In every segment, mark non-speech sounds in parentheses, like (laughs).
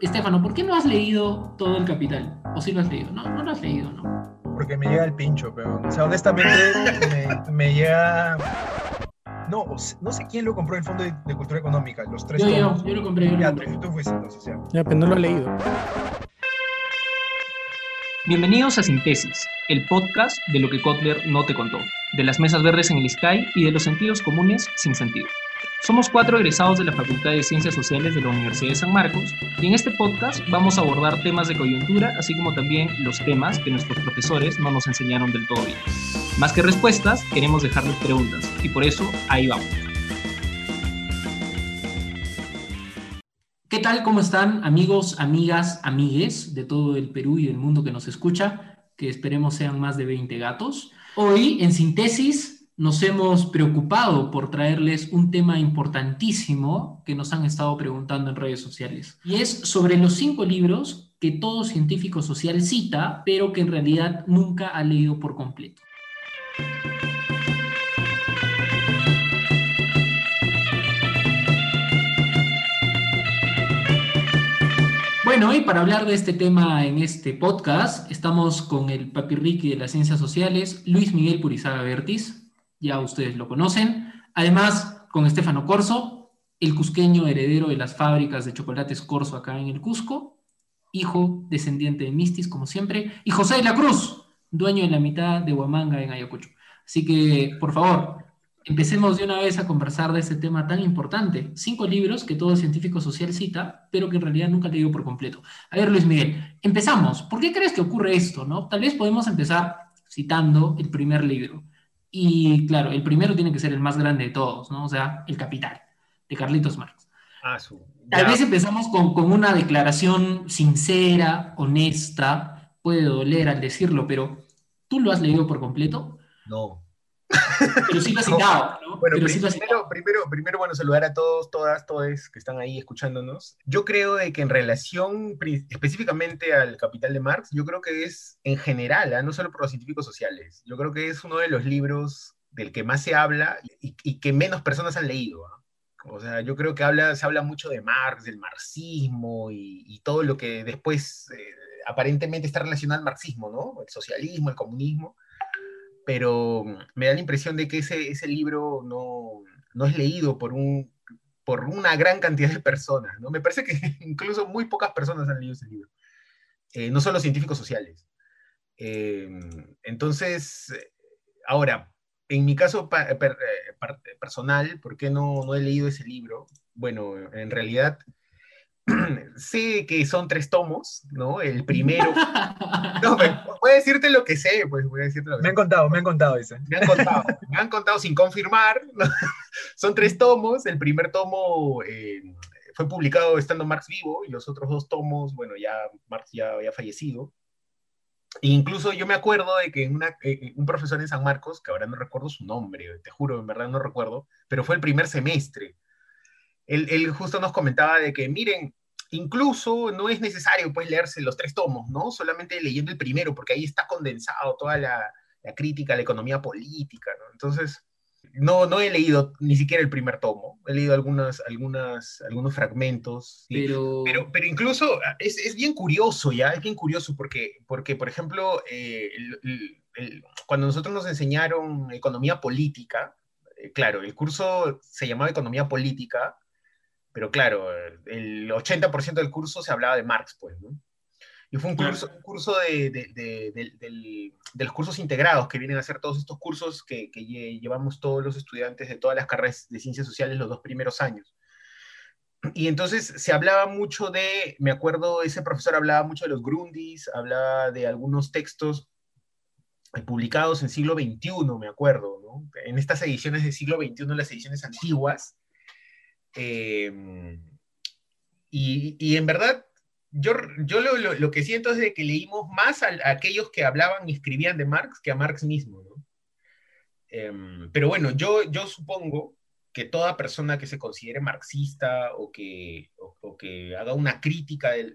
Estefano, ¿por qué no has leído todo el Capital? ¿O sí lo has leído? No, no lo has leído, ¿no? Porque me llega el pincho, pero, o sea, honestamente me, me llega... No, no sé quién lo compró el Fondo de, Cultura Económica, los tres yo, Yo, yo lo compré. Yo lo ya, compré. Tú, fuiste entonces, ya. Ya, pero no lo he leído. Bienvenidos a Sintesis, el podcast de lo que Kotler no te contó, de las mesas verdes en el Sky y de los sentidos comunes sin sentido. Somos cuatro egresados de la Facultad de Ciencias Sociales de la Universidad de San Marcos y en este podcast vamos a abordar temas de coyuntura, así como también los temas que nuestros profesores no nos enseñaron del todo bien. Más que respuestas, queremos dejarles preguntas y por eso ahí vamos. ¿Qué tal? ¿Cómo están amigos, amigas, amigues de todo el Perú y del mundo que nos escucha? Que esperemos sean más de 20 gatos. Hoy, en síntesis, nos hemos preocupado por traerles un tema importantísimo que nos han estado preguntando en redes sociales. Y es sobre los cinco libros que todo científico social cita, pero que en realidad nunca ha leído por completo. Bueno, y para hablar de este tema en este podcast, estamos con el papirriqui de las ciencias sociales, Luis Miguel Purizaga Vertis, ya ustedes lo conocen. Además, con Estefano Corso, el cusqueño heredero de las fábricas de chocolates Corso acá en el Cusco, hijo descendiente de Mistis, como siempre, y José de la Cruz, dueño de la mitad de Huamanga en Ayacucho. Así que, por favor, empecemos de una vez a conversar de este tema tan importante. Cinco libros que todo científico social cita, pero que en realidad nunca leído por completo. A ver, Luis Miguel, empezamos. ¿Por qué crees que ocurre esto? ¿no? Tal vez podemos empezar citando el primer libro. Y claro, el primero tiene que ser el más grande de todos, ¿no? O sea, El Capital, de Carlitos Marx. Ah, su... Tal vez empezamos con, con una declaración sincera, honesta, puede doler al decirlo, pero ¿tú lo has leído por completo? No. Pero sí lo has (laughs) citado, ¿no? Bueno, Pero sí lo has primero, primero, primero, bueno, saludar a todos, todas, todos que están ahí escuchándonos. Yo creo de que en relación específicamente al Capital de Marx, yo creo que es en general, ¿ah? no solo por los científicos sociales, yo creo que es uno de los libros del que más se habla y, y que menos personas han leído. ¿ah? O sea, yo creo que habla, se habla mucho de Marx, del marxismo y, y todo lo que después eh, aparentemente está relacionado al marxismo, ¿no? El socialismo, el comunismo pero me da la impresión de que ese, ese libro no, no es leído por, un, por una gran cantidad de personas, ¿no? Me parece que (laughs) incluso muy pocas personas han leído ese libro, eh, no solo científicos sociales. Eh, entonces, ahora, en mi caso per per personal, ¿por qué no, no he leído ese libro? Bueno, en realidad (clears throat) sé que son tres tomos, ¿no? El primero. (laughs) No, voy a decirte lo que sé, pues voy a decirte lo que Me han contado, me han contado, dice. Me han contado, me han contado sin confirmar. ¿no? (laughs) Son tres tomos. El primer tomo eh, fue publicado estando Marx vivo y los otros dos tomos, bueno, ya Marx ya había fallecido. E incluso yo me acuerdo de que una, eh, un profesor en San Marcos, que ahora no recuerdo su nombre, te juro, en verdad no recuerdo, pero fue el primer semestre. Él, él justo nos comentaba de que, miren, incluso no es necesario pues leerse los tres tomos, ¿no? Solamente leyendo el primero, porque ahí está condensado toda la, la crítica a la economía política, ¿no? Entonces, no, no he leído ni siquiera el primer tomo, he leído algunas, algunas, algunos fragmentos. Pero... pero, pero incluso es, es, bien curioso, ¿ya? Es bien curioso porque, porque por ejemplo, eh, el, el, el, cuando nosotros nos enseñaron economía política, eh, claro, el curso se llamaba economía política, pero claro, el 80% del curso se hablaba de Marx, pues, ¿no? Y fue un curso, un curso de, de, de, de, los cursos integrados que vienen a ser todos estos cursos que, que, llevamos todos los estudiantes de todas las carreras de ciencias sociales los dos primeros años. Y entonces se hablaba mucho de, me acuerdo, ese profesor hablaba mucho de los Grundis, hablaba de algunos textos publicados en siglo XXI, me acuerdo, ¿no? En estas ediciones del siglo XXI, las ediciones antiguas, eh, y, en verdad, yo, yo lo, lo, que siento es de que leímos más a, aquellos que hablaban y escribían de Marx que a Marx mismo. Eh, pero bueno, yo, yo supongo que toda persona que se considere marxista o que, o, que haga una crítica de,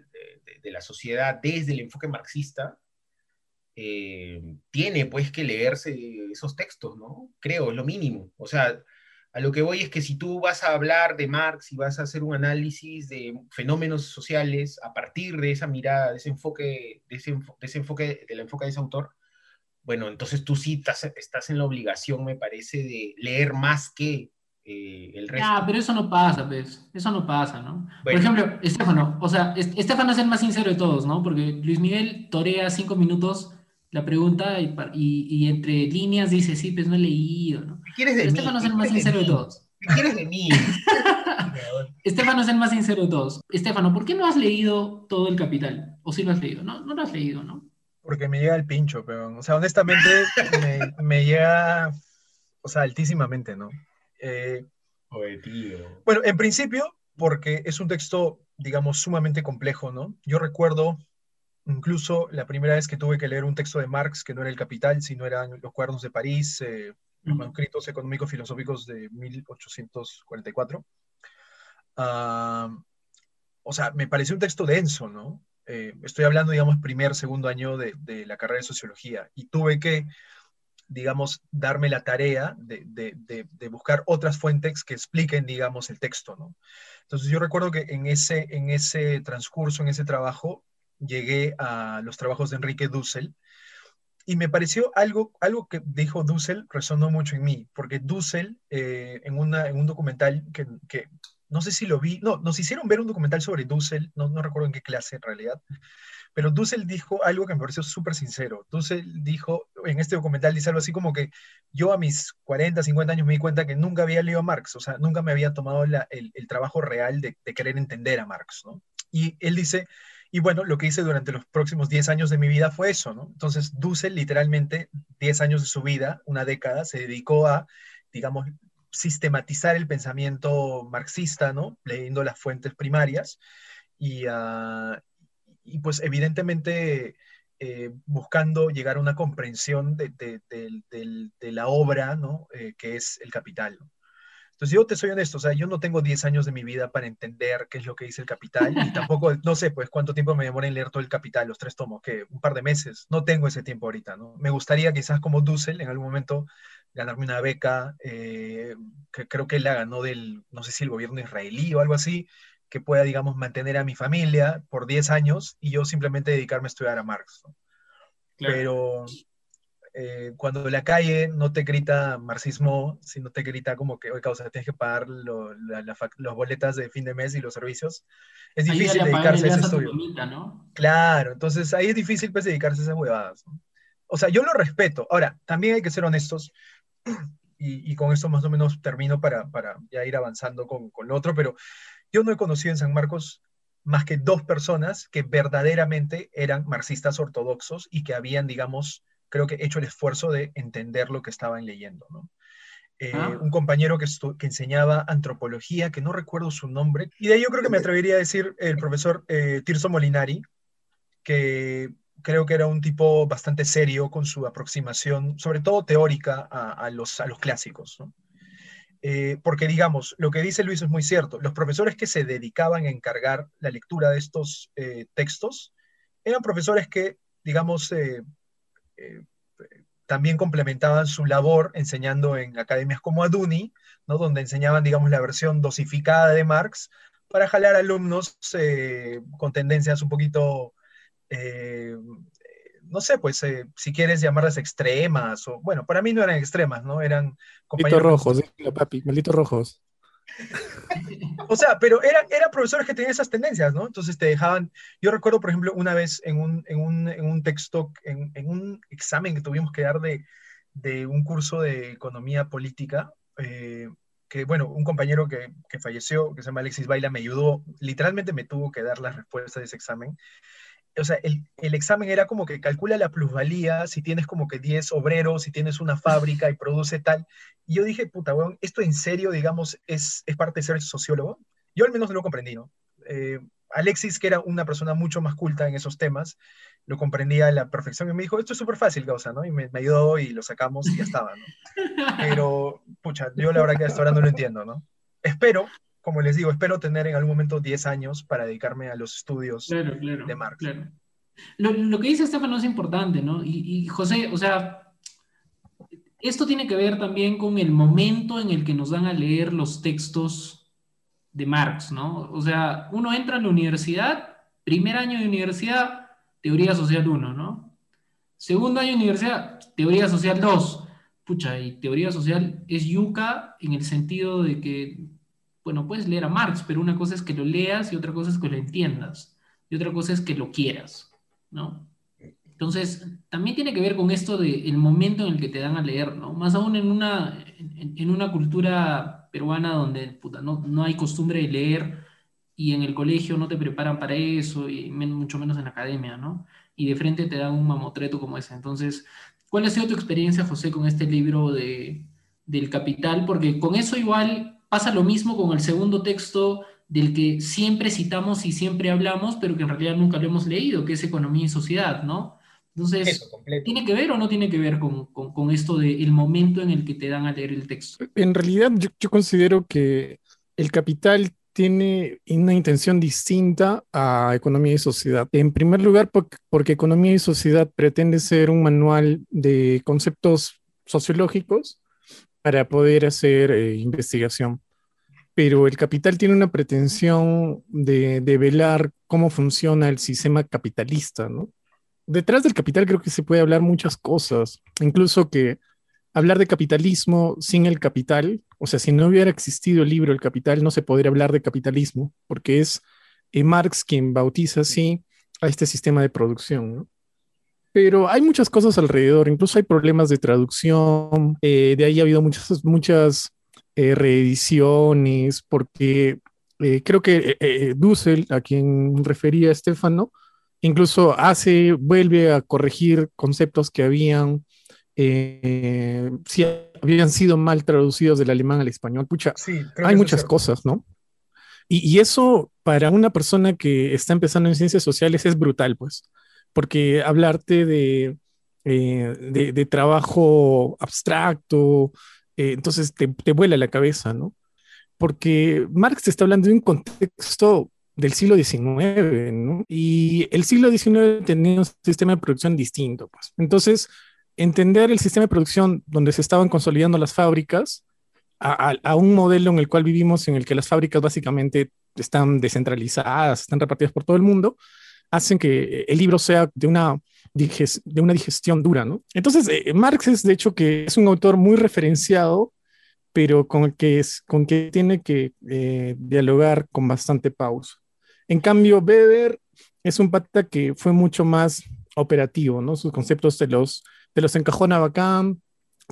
la sociedad desde el enfoque marxista, eh, tiene pues que leerse esos textos, ¿no? Creo, es lo mínimo. O sea, A lo que voy es que si tú vas a hablar de Marx y vas a hacer un análisis de fenómenos sociales a partir de esa mirada, de ese enfoque, de ese, de ese enfoque, del enfoque de ese autor, bueno, entonces tú sí estás, estás en la obligación, me parece, de leer más que eh, el resto. Ah, pero eso no pasa, pues. Eso no pasa, ¿no? Por ejemplo, Estefano, o sea, Estefano es el más sincero de todos, ¿no? Porque Luis Miguel torea cinco minutos la pregunta y, y, entre líneas dice, sí, pues no he leído, ¿no? ¿Qué quieres de Estefano es el más sincero de, todos. ¿Qué quieres de mí? (laughs) (laughs) Estefano es el más sincero de todos. Estefano, ¿por qué no has leído todo el Capital? ¿O sí lo has leído? No, no lo has leído, ¿no? Porque me llega el pincho, pero, o sea, honestamente, me, me llega, o sea, altísimamente, ¿no? Eh, bueno, en principio, porque es un texto, digamos, sumamente complejo, ¿no? Yo recuerdo incluso la primera vez que tuve que leer un texto de Marx, que no era El Capital, sino eran Los Cuadernos de París, eh, los manuscritos económicos filosóficos de 1844. Ah, o sea, me pareció un texto denso, ¿no? Eh, estoy hablando, digamos, primer, segundo año de, de, la carrera de sociología y tuve que digamos, darme la tarea de, buscar otras fuentes que expliquen, digamos, el texto, ¿no? Entonces yo recuerdo que en ese, en ese transcurso, en ese trabajo, llegué a los trabajos de Enrique Dussel y me pareció algo, algo que dijo Dussel resonó mucho en mí, porque Dussel, eh, en, una, en un documental que, que, no sé si lo vi, no, nos hicieron ver un documental sobre Dussel, no, no recuerdo en qué clase en realidad, pero Dussel dijo algo que me pareció súper sincero. Dussel dijo, en este documental dice algo así como que yo a mis 40, 50 años me di cuenta que nunca había leído a Marx, o sea, nunca me había tomado el, trabajo real de, querer entender a Marx, ¿no? Y él dice, y bueno, lo que hice durante los próximos 10 años de mi vida fue eso, ¿no? Entonces, Dussel literalmente 10 años de su vida, una década, se dedicó a, digamos, sistematizar el pensamiento marxista, ¿no? Leyendo las fuentes primarias y, a y pues evidentemente eh, buscando llegar a una comprensión de, la obra, ¿no? Eh, que es el capital. Entonces yo te soy honesto, o sea, yo no tengo 10 años de mi vida para entender qué es lo que dice el capital y (laughs) tampoco, no sé, pues cuánto tiempo me demora en leer todo el capital, los tres tomos, que un par de meses, no tengo ese tiempo ahorita, ¿no? Me gustaría quizás como Dussel en algún momento ganarme una beca, eh, que creo que él la ganó del, no sé si el gobierno israelí o algo así, que pueda, digamos, mantener a mi familia por 10 años y yo simplemente dedicarme a estudiar a Marx. Pero eh, cuando la calle no te grita marxismo, sino te grita como que, oye, causa, tienes que pagar las boletas de fin de mes y los servicios, es difícil dedicarse a ese estudio. Claro, entonces ahí es difícil pues dedicarse a esas huevadas. O sea, yo lo respeto. Ahora, también hay que ser honestos, (clears throat) y, con esto más o menos termino para, para ya ir avanzando con, con lo otro, pero yo no he conocido en San Marcos más que dos personas que verdaderamente eran marxistas ortodoxos y que habían, digamos, creo que hecho el esfuerzo de entender lo que estaban leyendo, ¿no? Eh, ah. Un compañero que, que, enseñaba antropología, que no recuerdo su nombre, y de ahí yo creo que me atrevería a decir el profesor eh, Tirso Molinari, que creo que era un tipo bastante serio con su aproximación, sobre todo teórica, a, los, a los clásicos, ¿no? Eh, porque digamos, lo que dice Luis es muy cierto, los profesores que se dedicaban a encargar la lectura de estos eh, textos eran profesores que, digamos, eh, también complementaban su labor enseñando en academias como Aduni, ¿no? donde enseñaban, digamos, la versión dosificada de Marx para jalar alumnos con tendencias un poquito no sé, pues eh, si quieres llamarlas extremas, o bueno, para mí no eran extremas, ¿no? Eran compañeros. Malditos rojos, papi, malditos rojos. O sea, pero eran, eran profesores que tenían esas tendencias, ¿no? Entonces te dejaban, yo recuerdo, por ejemplo, una vez en un, en un, en un texto, en, en, un examen que tuvimos que dar de, de un curso de economía política, eh, que bueno, un compañero que, que, falleció, que se llama Alexis Baila, me ayudó, literalmente me tuvo que dar las respuestas de ese examen o sea, el, el, examen era como que calcula la plusvalía, si tienes como que 10 obreros, si tienes una fábrica y produce tal. Y yo dije, puta, weón, esto en serio, digamos, es, es parte de ser sociólogo. Yo al menos no lo comprendí, ¿no? Eh, Alexis, que era una persona mucho más culta en esos temas, lo comprendía a la perfección y me dijo, esto es súper fácil, causa, ¿no? Y me, me, ayudó y lo sacamos y ya estaba, ¿no? (laughs) Pero, pucha, yo la verdad que hasta ahora no lo entiendo, ¿no? Espero como les digo, espero tener en algún momento 10 años para dedicarme a los estudios de Marx. Lo, lo, que dice Estefano es importante, ¿no? Y, José, o sea, esto tiene que ver también con el momento en el que nos dan a leer los textos de Marx, ¿no? O sea, uno entra a la universidad, primer año de universidad, teoría social 1, ¿no? Segundo año de universidad, teoría social 2. Pucha, y teoría social es yuca en el sentido de que, bueno, puedes leer a Marx, pero una cosa es que lo leas y otra cosa es que lo entiendas. Y otra cosa es que lo quieras, ¿no? Entonces, también tiene que ver con esto del momento en el que te dan a leer, ¿no? Más aún en una, en, una cultura peruana donde no, no, hay costumbre de leer y en el colegio no te preparan para eso, y mucho menos en la academia, ¿no? Y de frente te dan un mamotreto como ese. Entonces, ¿cuál ha sido tu experiencia, José, con este libro de, del Capital? Porque con eso igual pasa lo mismo con el segundo texto del que siempre citamos y siempre hablamos, pero que en realidad nunca lo hemos leído, que es Economía y Sociedad, ¿no? Entonces, ¿tiene que ver o no tiene que ver con, con, esto del momento en el que te dan a leer el texto? En realidad, yo, considero que el capital tiene una intención distinta a Economía y Sociedad. En primer lugar, porque, Economía y Sociedad pretende ser un manual de conceptos sociológicos para poder hacer eh, investigación. Pero el capital tiene una pretensión de, de velar cómo funciona el sistema capitalista, ¿no? detrás del capital creo que se puede hablar muchas cosas, incluso que hablar de capitalismo sin el capital, o sea, si no hubiera existido el libro El Capital, no se podría hablar de capitalismo, porque es eh, Marx quien bautiza así a este sistema de producción, Pero hay muchas cosas alrededor, incluso hay problemas de traducción, eh, de ahí ha habido muchas, muchas eh, reediciones, porque creo que Dussel, a quien refería Estefano, incluso hace, vuelve a corregir conceptos que habían, eh, si habían sido mal traducidos del alemán al español. Pucha, hay muchas cosas, ¿no? Y, eso para una persona que está empezando en ciencias sociales es brutal, pues, porque hablarte de, eh, de, trabajo abstracto, eh, entonces te, te vuela la cabeza, ¿no? Porque Marx está hablando de un contexto del siglo XIX, ¿no? Y el siglo XIX tenía un sistema de producción distinto, pues. Entonces, entender el sistema de producción donde se estaban consolidando las fábricas a, un modelo en el cual vivimos, en el que las fábricas básicamente están descentralizadas, están repartidas por todo el mundo, hacen que el libro sea de una, de una digestión dura, ¿no? Entonces, eh, Marx es de hecho que es un autor muy referenciado pero con el que, es, con que tiene que eh, dialogar con bastante pausa. En cambio, Weber es un pata que fue mucho más operativo, ¿no? Sus conceptos te los, te los encajona bacán,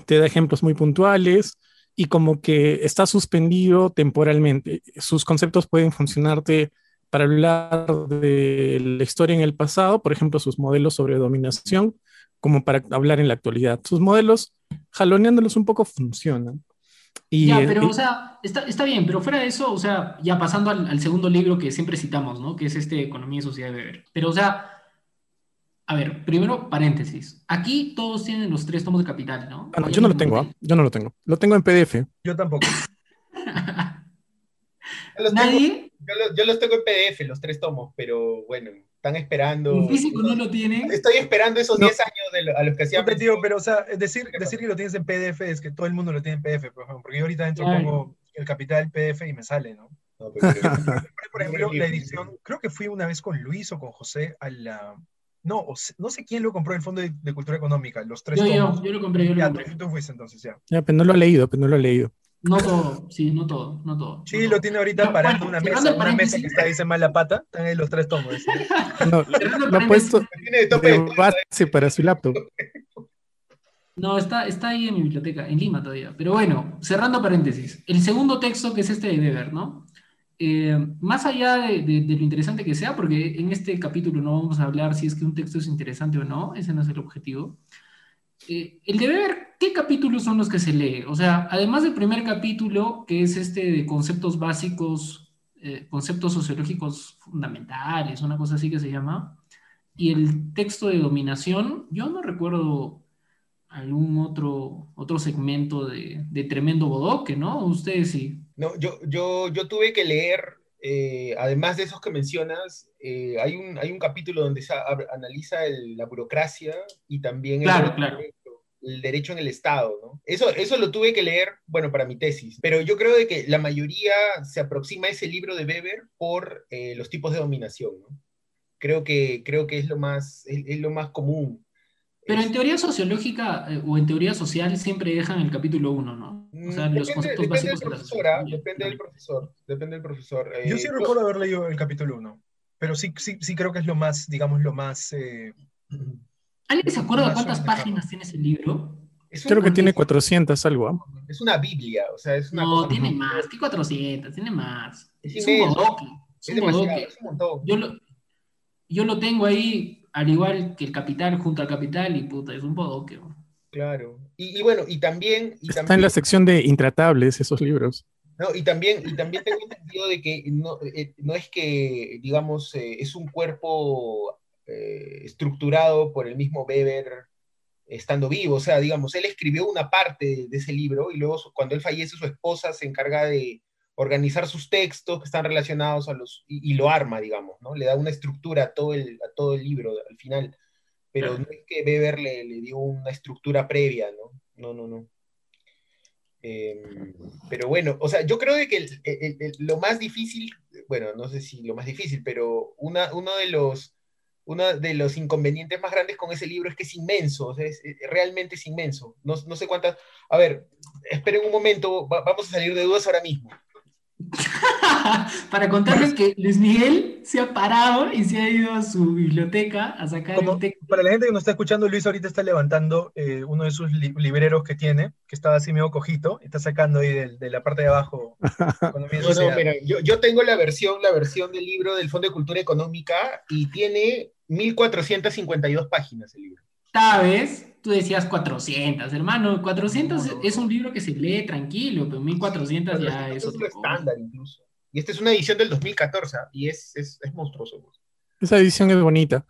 te da ejemplos muy puntuales y como que está suspendido temporalmente. Sus conceptos pueden funcionarte para hablar de la historia en el pasado, por ejemplo, sus modelos sobre dominación, como para hablar en la actualidad. Sus modelos, jaloneándolos un poco, funcionan ya, pero, o sea, está, está, bien, pero fuera de eso, o sea, ya pasando al, segundo libro que siempre citamos, ¿no? Que es este Economía y Sociedad de Weber. Pero, o sea, a ver, primero, paréntesis. Aquí todos tienen los tres tomos de Capital, ¿no? Ah, yo no lo tengo, ¿ah? Yo no lo tengo. Lo tengo en PDF. Yo tampoco. (laughs) ¿Nadie? Yo los tengo en PDF, los tres tomos, pero bueno, están esperando. ¿En físico no lo tienen? Estoy esperando esos 10 años a los que hacían. Pero, pero, o sea, decir, decir que lo tienes en PDF es que todo el mundo lo tiene en PDF, por ejemplo, porque yo ahorita dentro pongo el capital PDF y me sale, ¿no? (laughs) por ejemplo, la edición, creo que fui una vez con Luis o con José a la. No, no sé quién lo compró el Fondo de, Cultura Económica, los tres yo, Yo, yo lo compré, yo lo compré. Tú, tú fuiste entonces, ya. Ya, pero no lo ha leído, pero no lo ha leído. No todo, sí, no todo, no todo. Sí, lo tiene ahorita parando una mesa, una mesa que está dice mala pata, están ahí los tres tomos. (laughs) No, lo ha puesto de base para su laptop. No, está, está ahí en mi biblioteca, en Lima todavía. Pero bueno, cerrando paréntesis. El segundo texto, que es este de Weber, ¿no? Eh, más allá de, de, lo interesante que sea, porque en este capítulo no vamos a hablar si es que un texto es interesante o no, ese no es el objetivo. Eh, el de ver qué capítulos son los que se lee. O sea, además del primer capítulo, que es este de conceptos básicos, eh, conceptos sociológicos fundamentales, una cosa así que se llama, y el texto de dominación, yo no recuerdo algún otro, otro segmento de, tremendo bodoque, ¿no? Ustedes sí. No, yo, yo, yo tuve que leer, eh, además de esos que mencionas, hay, un, hay un capítulo donde se analiza la burocracia y también claro, claro el derecho en el Estado, ¿no? Eso, eso lo tuve que leer, bueno, para mi tesis, pero yo creo de que la mayoría se aproxima a ese libro de Weber por eh, los tipos de dominación, ¿no? Creo que, creo que es, lo más, es, lo más común. Pero en teoría sociológica eh, o en teoría social siempre dejan el capítulo 1, ¿no? O sea, Mm, los depende, conceptos depende básicos del de la profesor, ¿ah? sociología. depende del profesor, depende del profesor. Yo Eh, sí recuerdo haber leído el capítulo 1, pero sí, sí, sí creo que es lo más, digamos, lo más... ¿Alguien se acuerda cuántas páginas tiene ese libro? es Creo que tiene 400 algo. ¿ah? Es una Biblia, o sea, es una No, cosa tiene muy- más, que 400, tiene más. Es Es un bodoque. Es Es un demasiado, bodoque. es un montón. Yo lo, yo lo tengo ahí, al igual que el Capital, junto al Capital, y puta, es un bodoque. ¿no? Claro. Y, y bueno, y también, y Está en la sección de intratables esos libros. no, y también, y también tengo entendido de que no, eh, no es que, digamos, eh, es un cuerpo eh, estructurado por el mismo Weber estando vivo. O sea, digamos, él escribió una parte de ese libro y luego cuando él fallece su esposa se encarga de organizar sus textos que están relacionados a los, y, y lo arma, digamos, ¿no? Le da una estructura a todo el, a todo el libro al final. Pero no es que Weber le, le dio una estructura previa, ¿no? No, no, no. Eh, pero bueno, o sea, yo creo de que el- el- el- lo más difícil, bueno, no sé si lo más difícil, pero una, uno de los, uno de los inconvenientes más grandes con ese libro es que es inmenso, o sea, es, es- realmente es inmenso. No, no sé cuántas. A ver, esperen un momento, va- vamos a salir de dudas ahora mismo. (laughs) Para contarles que Luis Miguel se ha parado y se ha ido a su biblioteca a sacar Como- el texto. para la gente que nos está escuchando, Luis ahorita está levantando eh, uno de sus li- libreros que tiene, que estaba así medio cojito, está sacando ahí de, la parte de abajo. (laughs) No, no, mira, yo, yo tengo la versión, la versión del libro del Fondo de Cultura Económica y tiene 1452 páginas el libro. ¿Sabes? Tú decías 400, hermano. 400 No, no, es un libro que se lee tranquilo, pero 1400 ya es cosa. estándar incluso. Y esta es una edición del 2014 ¿ah? y es, es, es monstruoso. pues. Esa edición es bonita.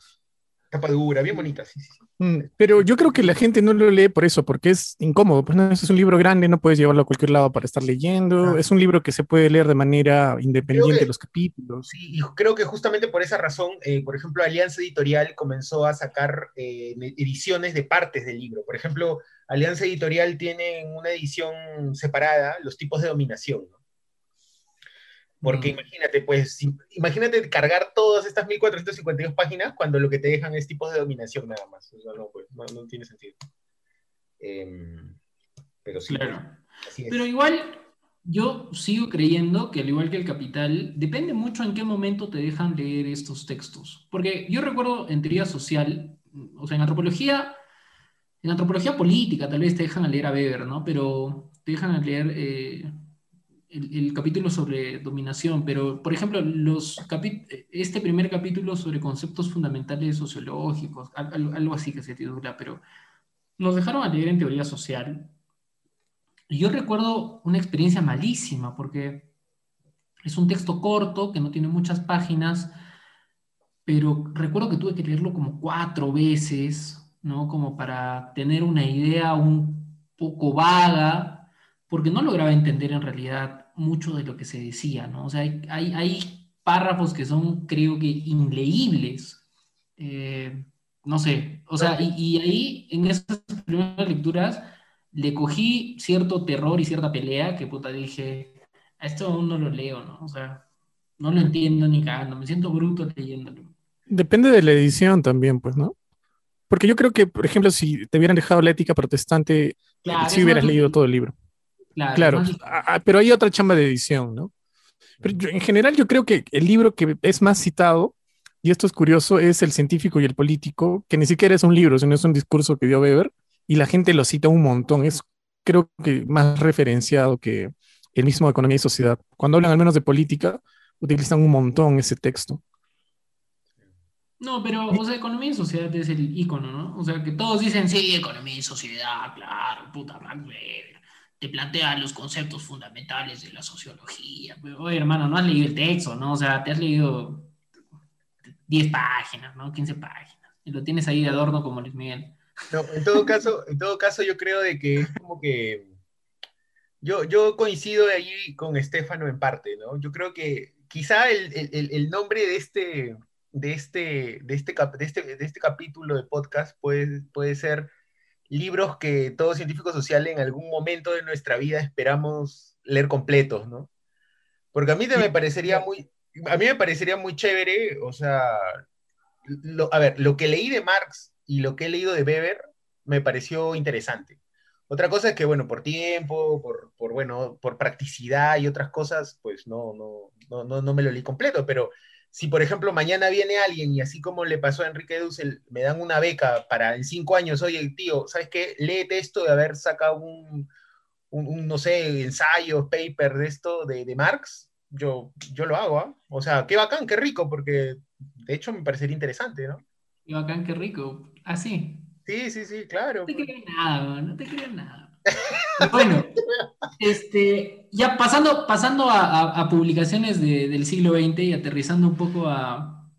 Tapa dura, bien bonita, sí, sí. Mm, Pero yo creo que la gente no lo lee por eso, porque es incómodo. Pues no, es un libro grande, no puedes llevarlo a cualquier lado para estar leyendo. Ah. Es un libro que se puede leer de manera independiente que- de los capítulos. Sí, y creo que justamente por esa razón, eh, por ejemplo, Alianza Editorial comenzó a sacar eh, ediciones de partes del libro. Por ejemplo, Alianza Editorial tiene en una edición separada los tipos de dominación, ¿no? Porque Mm. imagínate, pues, imagínate cargar todas estas 1452 páginas cuando lo que te dejan es tipos de dominación nada más. O sea, no, pues, no, no tiene sentido. Em, pero sí, Claro. así es. Pero igual, yo sigo creyendo que al igual que el Capital, depende mucho en qué momento te dejan leer estos textos. Porque yo recuerdo en teoría social, o sea, en antropología, en antropología política tal vez te dejan leer a Weber, ¿no? Pero te dejan leer eh, el, el capítulo sobre dominación. Pero, por ejemplo, los este primer capítulo sobre conceptos fundamentales sociológicos, al- al- algo así que se titula, pero nos dejaron a leer en teoría social. Y yo recuerdo una experiencia malísima, porque es un texto corto, que no tiene muchas páginas, pero recuerdo que tuve que leerlo como cuatro veces, ¿no? Como para tener una idea un poco vaga, porque no lograba entender en realidad mucho de lo que se decía, ¿no? O sea, hay, hay, hay párrafos que son, creo que, inleíbles. Eh, no sé, o sea, y, y ahí, en esas primeras lecturas, le cogí cierto terror y cierta pelea que puta dije, a esto aún no lo leo, ¿no? O sea, no lo entiendo ni cagando, me siento bruto leyéndolo. Depende de la edición también, pues, ¿no? Porque yo creo que, por ejemplo, si te hubieran dejado la ética protestante, Claro, hubieras leído todo el libro. Claro, ah, pero hay otra chamba de edición, ¿no? Pero yo- en general yo creo que el libro que es más citado, y esto es curioso, es El científico y el político, que ni siquiera es un libro, sino es un discurso que dio Weber, y la gente lo cita un montón. Es creo que más referenciado que el mismo Economía y Sociedad. Cuando hablan al menos de política, utilizan un montón ese texto. No, pero, o sea, economía y sociedad es el icono, ¿no? O sea, que todos dicen, sí, economía y sociedad, claro, puta Weber, te plantea los conceptos fundamentales de la sociología. Oye, hermano, no has leído el texto, ¿no? O sea, te has leído 10 páginas, ¿no? 15 páginas. Y lo tienes ahí de adorno como Luis Miguel. No, en todo caso, en todo caso, yo creo de que es como que yo, yo coincido ahí con Estefano en parte, ¿no? Yo creo que quizá el, el- el nombre de este, de este, de este, de este, de este capítulo de podcast puede, puede ser libros que todo científico social en algún momento de nuestra vida esperamos leer completos, ¿no? Porque a mí me parecería muy, a mí me parecería muy chévere, o sea, a ver, lo que leí de Marx y lo que he leído de Weber me pareció interesante. Otra cosa es que, bueno, por tiempo, por, por, bueno, por practicidad y otras cosas, pues no, no, no, no, no me lo leí completo, pero si por ejemplo mañana viene alguien y así como le pasó a Enrique Dussel, me dan una beca para en cinco años, oye, tío, ¿sabes qué? Léete esto de haber sacado un, un, no sé, ensayo, paper de esto de, de Marx, yo, yo lo hago, ¿ah? O sea, qué bacán, qué rico, porque de hecho me parecería interesante, ¿no? Qué bacán, qué rico. Así. Sí, sí, sí, claro. No te creo nada, no te creo nada. Bueno, este, ya pasando, pasando a, publicaciones del siglo XX y aterrizando un poco a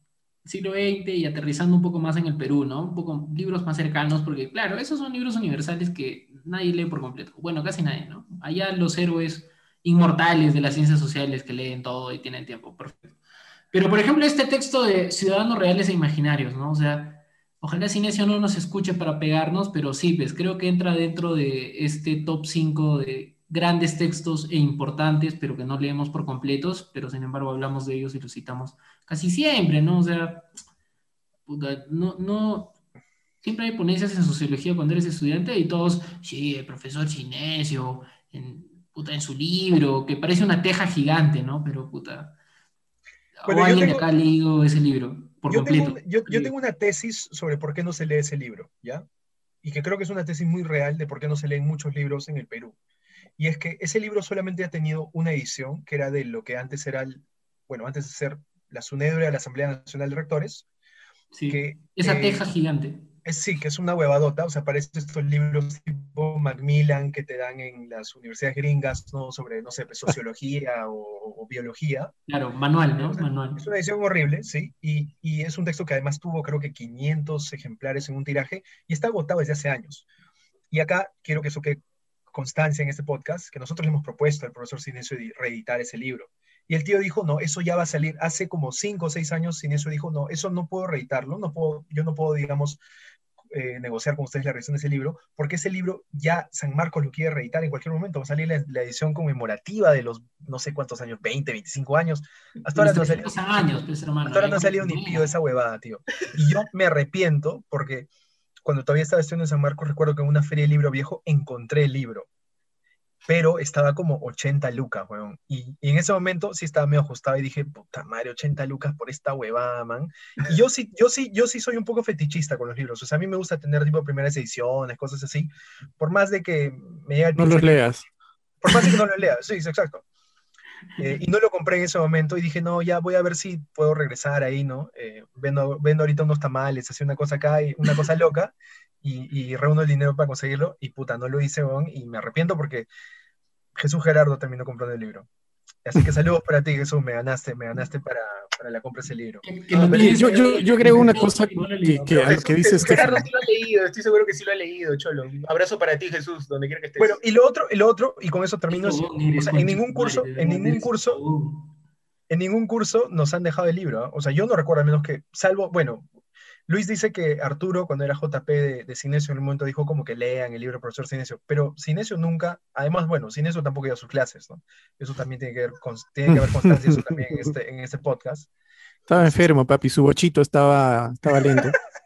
siglo XX y aterrizando un poco más en el Perú, ¿no? Un poco libros más cercanos, porque claro, esos son libros universales que nadie lee por completo. Bueno, casi nadie, ¿no? Allá los héroes inmortales de las ciencias sociales que leen todo y tienen tiempo, perfecto. Pero, por ejemplo, este texto de Ciudadanos Reales e Imaginarios, ¿no? O sea, Ojalá Sinesio no nos escuche para pegarnos, pero sí, pues creo que entra dentro de este top 5 de grandes textos e importantes, pero que no leemos por completos, pero sin embargo hablamos de ellos y los citamos casi siempre, ¿no? O sea, no, no, siempre hay ponencias en sociología cuando eres estudiante y todos, sí, el profesor Sinesio, en, puta, en su libro, que parece una teja gigante, ¿no? Pero puta, o alguien acá ha leído ese libro yo Tengo, yo, tengo una tesis sobre por qué no se lee ese libro, ¿ya? Y que creo que es una tesis muy real de por qué no se leen muchos libros en el Perú. Y es que ese libro solamente ha tenido una edición, que era de lo que antes era, el, bueno, antes de ser la SUNEDRE, la Asamblea Nacional de Rectores. Sí, que, esa eh, teja gigante sí, que es una huevadota, o sea, parece estos libros tipo Macmillan que te dan en las universidades gringas, ¿no? Sobre, no sé, pues, (laughs) sociología o, biología. Claro, manual, ¿no? manual. Es una edición horrible, sí, y, y, es un texto que además tuvo creo que 500 ejemplares en un tiraje y está agotado desde hace años. Y acá quiero que eso quede constancia en este podcast, que nosotros le hemos propuesto al profesor Sinesio reeditar ese libro. Y el tío dijo, no, eso ya va a salir. Hace como cinco o seis años Sinesio dijo, no, eso no puedo reeditarlo, no puedo, yo no puedo, digamos, eh, negociar con ustedes la reedición de ese libro, porque ese libro ya San Marcos lo quiere reeditar en cualquier momento. Va a salir la, edición conmemorativa de los no sé cuántos años, 20, 25 años. Hasta ahora no ha salido, años, pues, hermano, hasta ahora no ha salido ni pío esa huevada, tío. Y yo me arrepiento porque cuando todavía estaba estudiando en San Marcos, recuerdo que en una feria de libro viejo encontré el libro pero estaba como 80 lucas, weón. Y, en ese momento sí estaba medio ajustado y dije, puta madre, 80 lucas por esta huevada, man. Y yo sí, yo sí, yo sí soy un poco fetichista con los libros. O sea, a mí me gusta tener tipo primeras ediciones, cosas así. Por más de que me llegue No los leas. Por más de que no los leas, sí, exacto. Eh, y no lo compré en ese momento y dije, no, ya voy a ver si puedo regresar ahí, ¿no? Eh, vendo, vendo ahorita unos tamales, así una cosa acá y una cosa loca y, reúno el dinero para conseguirlo y puta, no lo hice, y me arrepiento porque Jesús Gerardo terminó comprando el libro. Así que saludos para ti, Jesús, me ganaste, me ganaste para, para la compra de ese libro. yo, yo, yo creo una cosa que, que, que dices Gerardo sí lo ha leído, estoy seguro que sí lo ha leído, Cholo. Un abrazo para ti, Jesús, donde quiera que estés. Bueno, y lo otro, y lo otro, y con eso termino, o sea, en ningún curso, en ningún curso, en ningún curso nos han dejado el libro. ¿ah? O sea, yo no recuerdo al menos que, salvo, bueno, Luis dice que Arturo, cuando era JP de, de Cinesio, en un momento dijo como que lean el libro profesor Cinesio, pero Cinesio nunca, además, bueno, Cinesio tampoco iba a sus clases, ¿no? Eso también tiene que, ver tiene que haber constancia eso también en este, en este podcast. Estaba enfermo, papi, su bochito estaba, estaba lento. (laughs)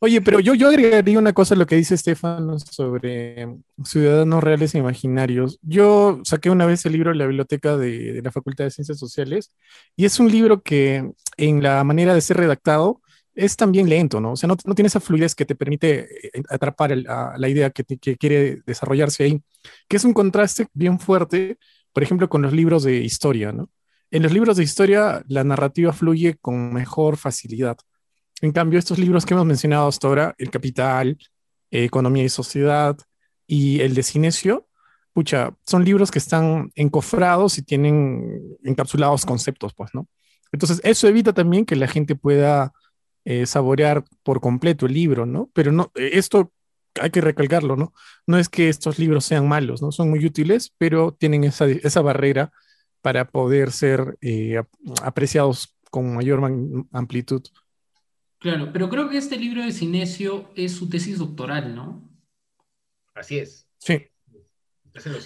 Oye, pero yo, yo agregaría una cosa a lo que dice Estefano sobre ciudadanos reales e imaginarios. Yo saqué una vez el libro de la biblioteca de, de, la Facultad de Ciencias Sociales y es un libro que en la manera de ser redactado es también lento, ¿no? O sea, no, no tiene esa fluidez que te permite eh, atrapar la idea que, que, quiere desarrollarse ahí, que es un contraste bien fuerte, por ejemplo, con los libros de historia, ¿no? En los libros de historia la narrativa fluye con mejor facilidad. En cambio, estos libros que hemos mencionado hasta ahora, El Capital, Economía y Sociedad y el de Cinesio, pucha, son libros que están encofrados y tienen encapsulados conceptos, pues, ¿no? Entonces, eso evita también que la gente pueda eh, saborear por completo el libro, ¿no? Pero no, eh, esto hay que recalcarlo, ¿no? No es que estos libros sean malos, ¿no? Son muy útiles, pero tienen esa, esa barrera para poder ser eh, apreciados con mayor amplitud. Claro, pero creo que este libro de Cinesio es su tesis doctoral, ¿no? Así es. Sí.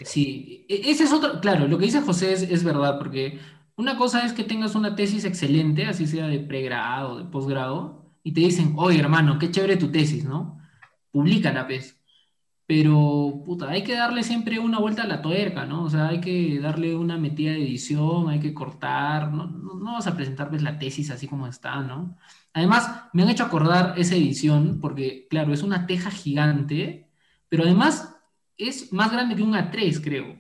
Sí, e-, ese es otro, claro, lo que dice José es, verdad, porque una cosa es que tengas una tesis excelente, así sea de pregrado, de posgrado, y te dicen, oye hermano, qué chévere tu tesis, ¿no? Publícala, pues. Pero, puta, hay que darle siempre una vuelta a la tuerca, ¿no? O sea, hay que darle una metida de edición, hay que cortar, no, no, vas a presentar pues, la tesis así como está, ¿no? Además, me han hecho acordar esa edición, porque, claro, es una teja gigante, pero además es más grande que un A3, creo.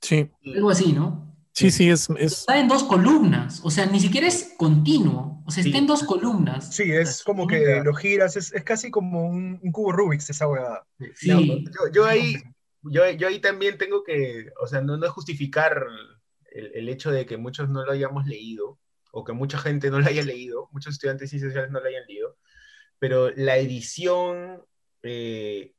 Sí. Algo así, ¿no? Sí, sí, es, Está en dos columnas, o sea, ni siquiera es continuo, o sea, está en dos columnas. Sí, es como que lo giras, es, casi como un, cubo Rubik's esa hueá. Sí. yo, ahí, yo, ahí también tengo que, o sea, no, no es justificar el, el, hecho de que muchos no lo hayamos leído, o que mucha gente no lo haya leído, muchos estudiantes y sociales no lo hayan leído, pero la edición eh,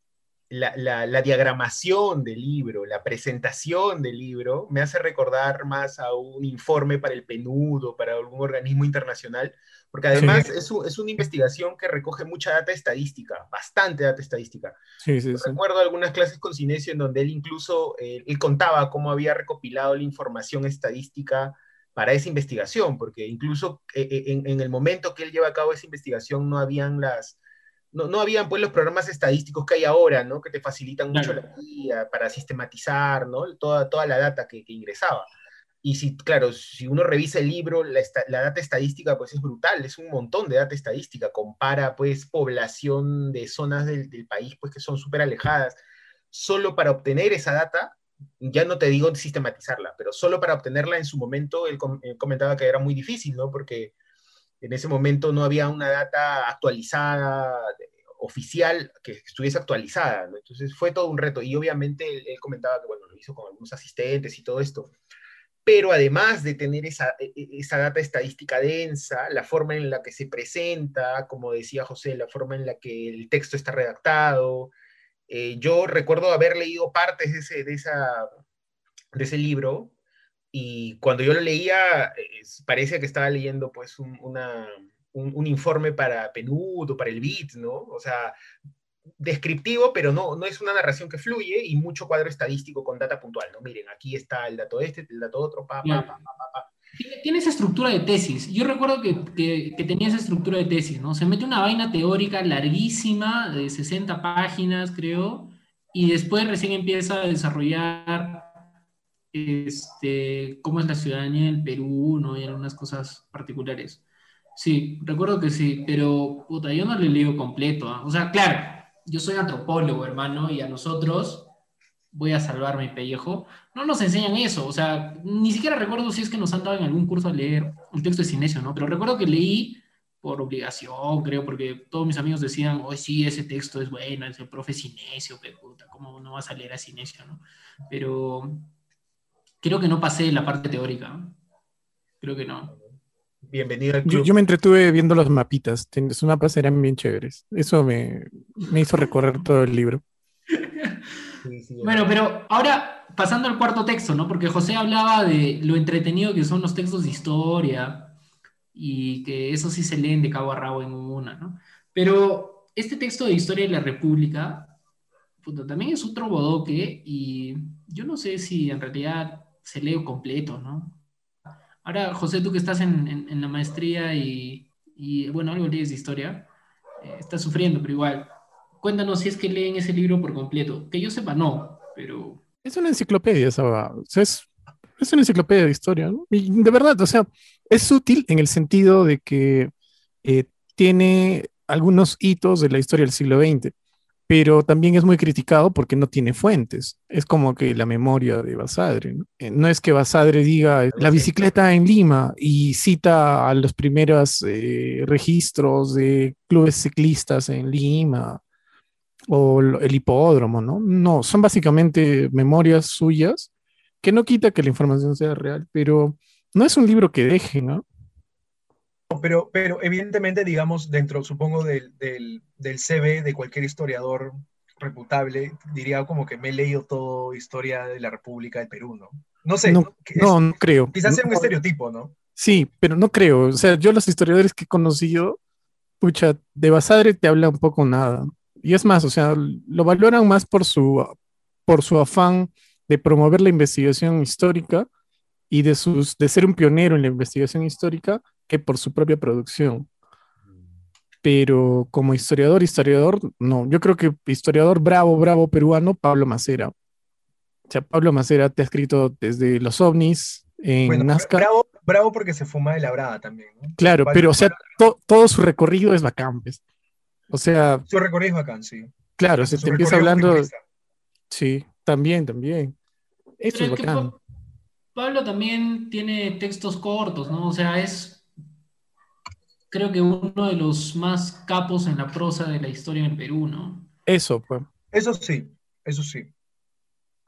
la, diagramación del libro, la presentación del libro, me hace recordar más a un informe para el PNUD o para algún organismo internacional, porque además es, una investigación que recoge mucha data estadística, bastante data estadística. Sí, sí, recuerdo algunas clases con Cinesio en donde él incluso eh, él contaba cómo había recopilado la información estadística para esa investigación, porque incluso eh, eh, en, en el momento que él lleva a cabo esa investigación no habían las no, no habían pues los programas estadísticos que hay ahora, ¿no? Que te facilitan mucho la guía para sistematizar, ¿no? Toda, toda la data que, ingresaba. Y si, claro, si uno revisa el libro, la, data estadística pues es brutal, es un montón de data estadística, compara pues población de zonas del, país pues que son súper alejadas. Solo para obtener esa data, ya no te digo sistematizarla, pero solo para obtenerla en su momento, él, él comentaba que era muy difícil, ¿no? Porque en ese momento no había una data actualizada, oficial, que estuviese actualizada, Entonces fue todo un reto. Y obviamente él, comentaba que, bueno, lo hizo con algunos asistentes y todo esto. Pero además de tener esa, e, e, esa data estadística densa, la forma en la que se presenta, como decía José, la forma en la que el texto está redactado. Eh, yo recuerdo haber leído partes de ese, de esa, de ese libro y cuando yo lo leía, parecía que estaba leyendo pues un, un, informe para PNUD o para el BIT, ¿no? O sea, descriptivo, pero no, no es una narración que fluye y mucho cuadro estadístico con data puntual, ¿no? Miren, aquí está el dato este, el dato otro, pa, pa, pa, pa, Tiene esa estructura de tesis. Yo recuerdo que, que, que, tenía esa estructura de tesis, ¿no? Se mete una vaina teórica larguísima, de 60 páginas, creo, y después recién empieza a desarrollar este, cómo es la ciudadanía del Perú, ¿no? Y algunas cosas particulares. Sí, recuerdo que sí, pero puta, yo no lo he leído completo. ¿ah? O sea, claro, yo soy antropólogo, hermano, y a nosotros, voy a salvar mi pellejo, no nos enseñan eso. O sea, ni siquiera recuerdo si es que nos han dado en algún curso a leer un texto de Cinesio, ¿no? Pero recuerdo que leí por obligación, creo, porque todos mis amigos decían, hoy sí, ese texto es bueno, es el profe Cinesio, pero puta, ¿cómo no vas a leer a Cinesio, no? Pero Creo que no pasé la parte teórica. Creo que no. Bienvenido al club. Yo, me entretuve viendo los mapitas. Los mapas eran bien chéveres. Eso me, hizo recorrer todo el libro. bueno, pero ahora pasando al cuarto texto, ¿no? Porque José hablaba de lo entretenido que son los textos de historia y que eso sí se leen de cabo a rabo en una, ¿no? Pero este texto de Historia de la República, también es otro bodoque y yo no sé si en realidad se lee completo, ¿no? Ahora, José, tú que estás en, la maestría y, bueno, algo lees de historia, eh, estás sufriendo, pero igual, cuéntanos si es que leen ese libro por completo. Que yo sepa, no, pero... Es una enciclopedia, esa, sea, es, una enciclopedia de historia, ¿no? Y de verdad, o sea, es útil en el sentido de que eh, tiene algunos hitos de la historia del siglo XX pero también es muy criticado porque no tiene fuentes. Es como que la memoria de Basadre. ¿no? Eh, es que Basadre diga la bicicleta en Lima y cita a los primeros eh, registros de clubes ciclistas en Lima o el hipódromo, ¿no? No, son básicamente memorias suyas que no quita que la información sea real, pero no es un libro que deje, ¿no? Pero, pero evidentemente, digamos, dentro, supongo, del, del, del CV de cualquier historiador reputable, diría como que me he leído todo historia de la República del Perú, ¿no? No sé. No, no, creo. Quizás sea un estereotipo, ¿no? Sí, pero no creo. O sea, yo los historiadores que he conocido pucha, de Basadre te habla un poco nada. Y es más, o sea, lo valoran más por su, por su afán de promover la investigación histórica y de, sus, de ser un pionero en la investigación histórica que por su propia producción. Pero como historiador, historiador, no. Yo creo que historiador bravo, bravo peruano, Pablo Macera. O sea, Pablo Macera te ha escrito desde los ovnis en Nazca. Bravo, bravo porque se fuma de la brava también. Claro, pero o sea, todo su recorrido es bacán. ¿ves? O sea. Su recorrido es bacán, sí. Claro, se te empieza hablando. Sí, también, también. Eso es bacán. Pablo también tiene textos cortos, ¿no? O sea, es creo que uno de los más capos en la prosa de la historia en el Perú, ¿no? Eso, pues. Eso sí, eso sí.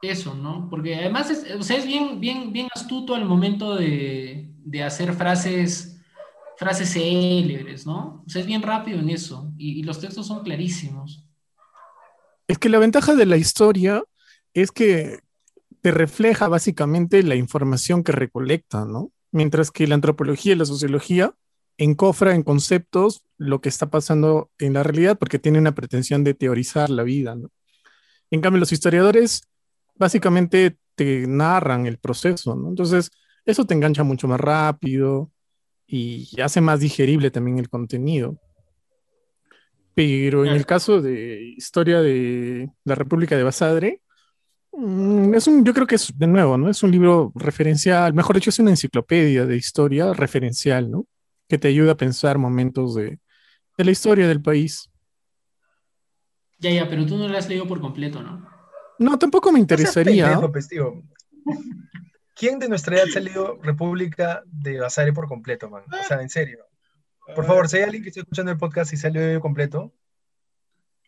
Eso, ¿no? Porque además es, o sea, es bien, bien, bien astuto al momento de, hacer frases, frases célebres, ¿no? O sea, es bien rápido en eso. Y, y los textos son clarísimos. Es que la ventaja de la historia es que te refleja básicamente la información que recolecta, ¿no? Mientras que la antropología y la sociología encofra en conceptos lo que está pasando en la realidad porque tiene una pretensión de teorizar la vida, ¿no? En cambio, los historiadores básicamente te narran el proceso, ¿no? Entonces, eso te engancha mucho más rápido y hace más digerible también el contenido. Pero en el caso de historia de la República de Basadre, Mm, es un, yo creo que es, de nuevo, ¿no? Es un libro referencial, mejor dicho, es una enciclopedia de historia referencial, ¿no? Que te ayuda a pensar momentos de, la historia del país. Ya, ya, pero tú no lo has leído por completo, ¿no? No, tampoco me interesaría. ¿Quién de nuestra edad se ha leído República de Basare por completo, man? O sea, en serio. Por favor, si hay alguien que esté escuchando el podcast y se ha leído completo,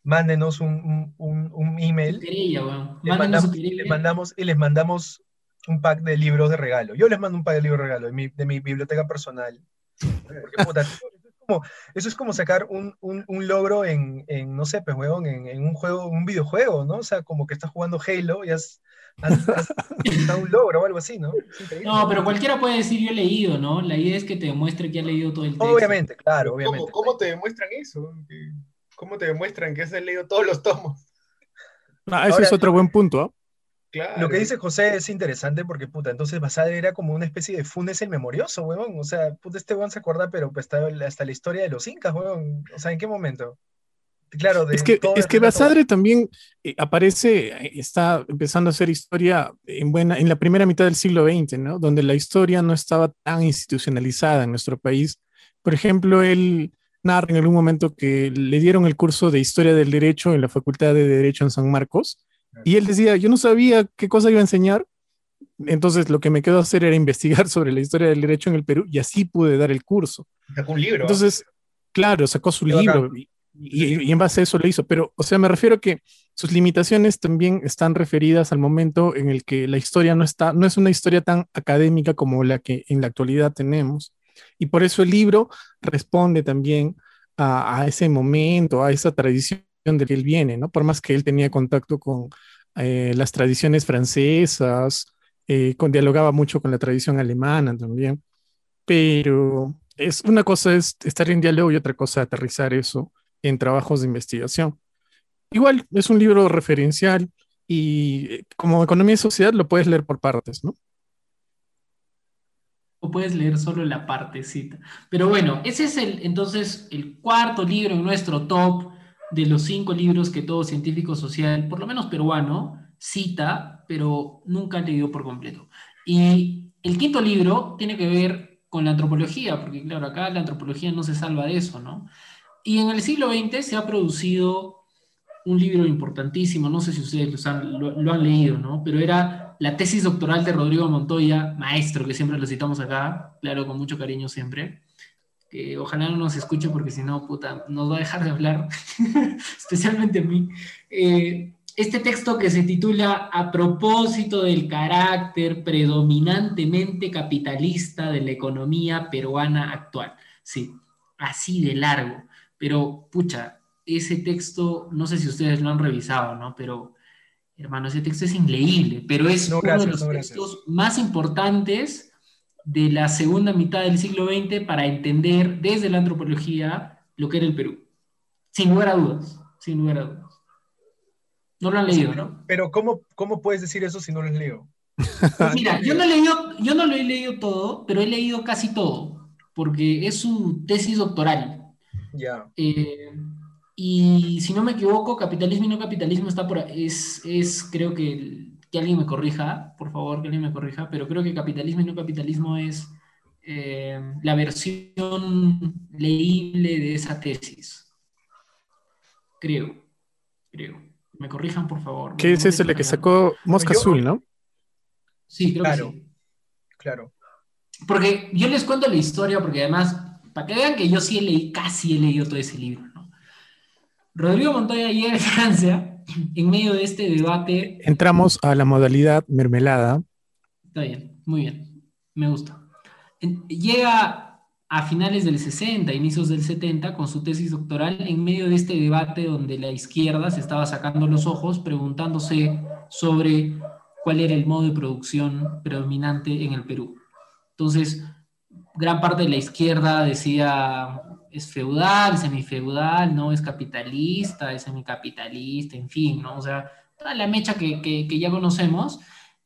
mándenos un, un, un email. les, mandamos, les, mandamos, y les mandamos un pack de libros de regalo. Yo les mando un pack de libros de regalo de mi, de mi biblioteca personal. Eso, es como, sacar un, un logro en, en, no sé, pues, weón, en, en, un juego, un videojuego, ¿no? O sea, como que estás jugando Halo y has, has, un logro o algo así, ¿no? No, pero cualquiera puede decir yo he leído, ¿no? La idea es que te demuestre que ha leído todo el texto. Obviamente, claro, obviamente. ¿Cómo, cómo te demuestran eso? ¿Cómo te demuestran que has leído todos los tomos? Ah, ese es otro buen punto. ¿ah? Lo que dice José es interesante porque, puta, entonces Basade era como una especie de Funes el memorioso, weón. O sea, puta, este weón se acuerda, pero pues, hasta la historia de los incas, weón. O sea, ¿en qué momento? Claro, es que, es que Basadre también eh, aparece, está empezando a hacer historia en, buena, en la primera mitad del siglo XX, ¿no? Donde la historia no estaba tan institucionalizada en nuestro país. Por ejemplo, él narra en algún momento que le dieron el curso de Historia del Derecho en la Facultad de Derecho en San Marcos y él decía, yo no sabía qué cosa iba a enseñar, entonces lo que me quedó hacer era investigar (laughs) sobre la historia del derecho en el Perú y así pude dar el curso. Sacó un libro. Entonces, claro, sacó su libro y, y, en base a eso lo hizo, pero, o sea, me refiero a que sus limitaciones también están referidas al momento en el que la historia no está, no es una historia tan académica como la que en la actualidad tenemos. Y por eso el libro responde también a, ese momento, a esa tradición de él viene, ¿no? Por más que él tenía contacto con eh, las tradiciones francesas, eh, con, dialogaba mucho con la tradición alemana también, pero es, una cosa es estar en diálogo y otra cosa aterrizar eso en trabajos de investigación. Igual es un libro referencial y eh, como economía y sociedad lo puedes leer por partes, ¿no? o puedes leer solo la partecita. Pero bueno, ese es el, entonces el cuarto libro en nuestro top de los cinco libros que todo científico social, por lo menos peruano, cita, pero nunca ha leído por completo. Y el quinto libro tiene que ver con la antropología, porque claro, acá la antropología no se salva de eso, ¿no? Y en el siglo XX se ha producido un libro importantísimo, no sé si ustedes lo lo han leído, ¿no? Pero era la tesis doctoral de Rodrigo Montoya, maestro, que siempre lo citamos acá, claro, con mucho cariño siempre, que ojalá no nos escuche porque si no, puta, nos va a dejar de hablar, (laughs) especialmente a mí. Eh, este texto que se titula A propósito del carácter predominantemente capitalista de la economía peruana actual. Sí, así de largo. Pero, pucha, ese texto, no sé si ustedes lo han revisado, ¿no? Pero Hermano, ese texto es increíble, pero es uno de los textos más importantes de la segunda mitad del siglo XX para entender desde la antropología lo que era el Perú. Sin lugar a dudas, sin lugar a dudas. No lo han leído, ¿no? Pero ¿cómo, ¿cómo puedes decir eso si no lo has leído? Pues mira, yo no, he leído, yo no lo he leído todo, pero he leído casi todo, porque es su tesis doctoral. Ya. Eh, y si no me equivoco, capitalismo y no capitalismo está por es, es creo que, que alguien me corrija, por favor, que alguien me corrija, pero creo que capitalismo y no capitalismo es eh, la versión leíble de esa tesis. Creo, creo. Me corrijan, por favor. ¿Qué es ese, el que sacó Mosca Azul, no? Sí, creo claro, que sí. Claro. Porque yo les cuento la historia, porque además, para que vean que yo sí he leído, casi he leído todo ese libro, ¿no? Rodrigo Montoya llega a Francia en medio de este debate. Entramos a la modalidad mermelada. Está bien, muy bien, me gusta. Llega a finales del 60, inicios del 70, con su tesis doctoral en medio de este debate donde la izquierda se estaba sacando los ojos preguntándose sobre cuál era el modo de producción predominante en el Perú. Entonces, gran parte de la izquierda decía, es feudal, semifeudal, no es capitalista, es semicapitalista, en fin, ¿no? O sea, toda la mecha que, que, ya conocemos.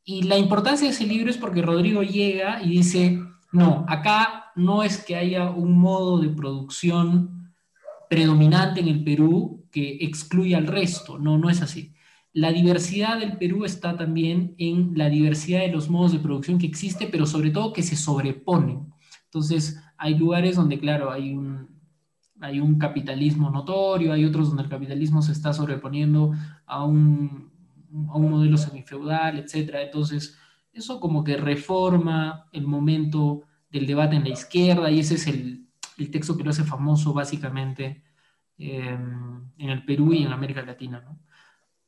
Y la importancia de ese libro es porque Rodrigo llega y dice, no, acá no es que haya un modo de producción predominante en el Perú que excluya al resto, no, no es así. La diversidad del Perú está también en la diversidad de los modos de producción que existe, pero sobre todo que se sobreponen. Entonces, hay lugares donde, claro, hay un, hay un capitalismo notorio, hay otros donde el capitalismo se está sobreponiendo a un, a un modelo semifeudal, etc. Entonces, eso como que reforma el momento del debate en la izquierda y ese es el, el texto que lo hace famoso básicamente eh, en el Perú y en América Latina.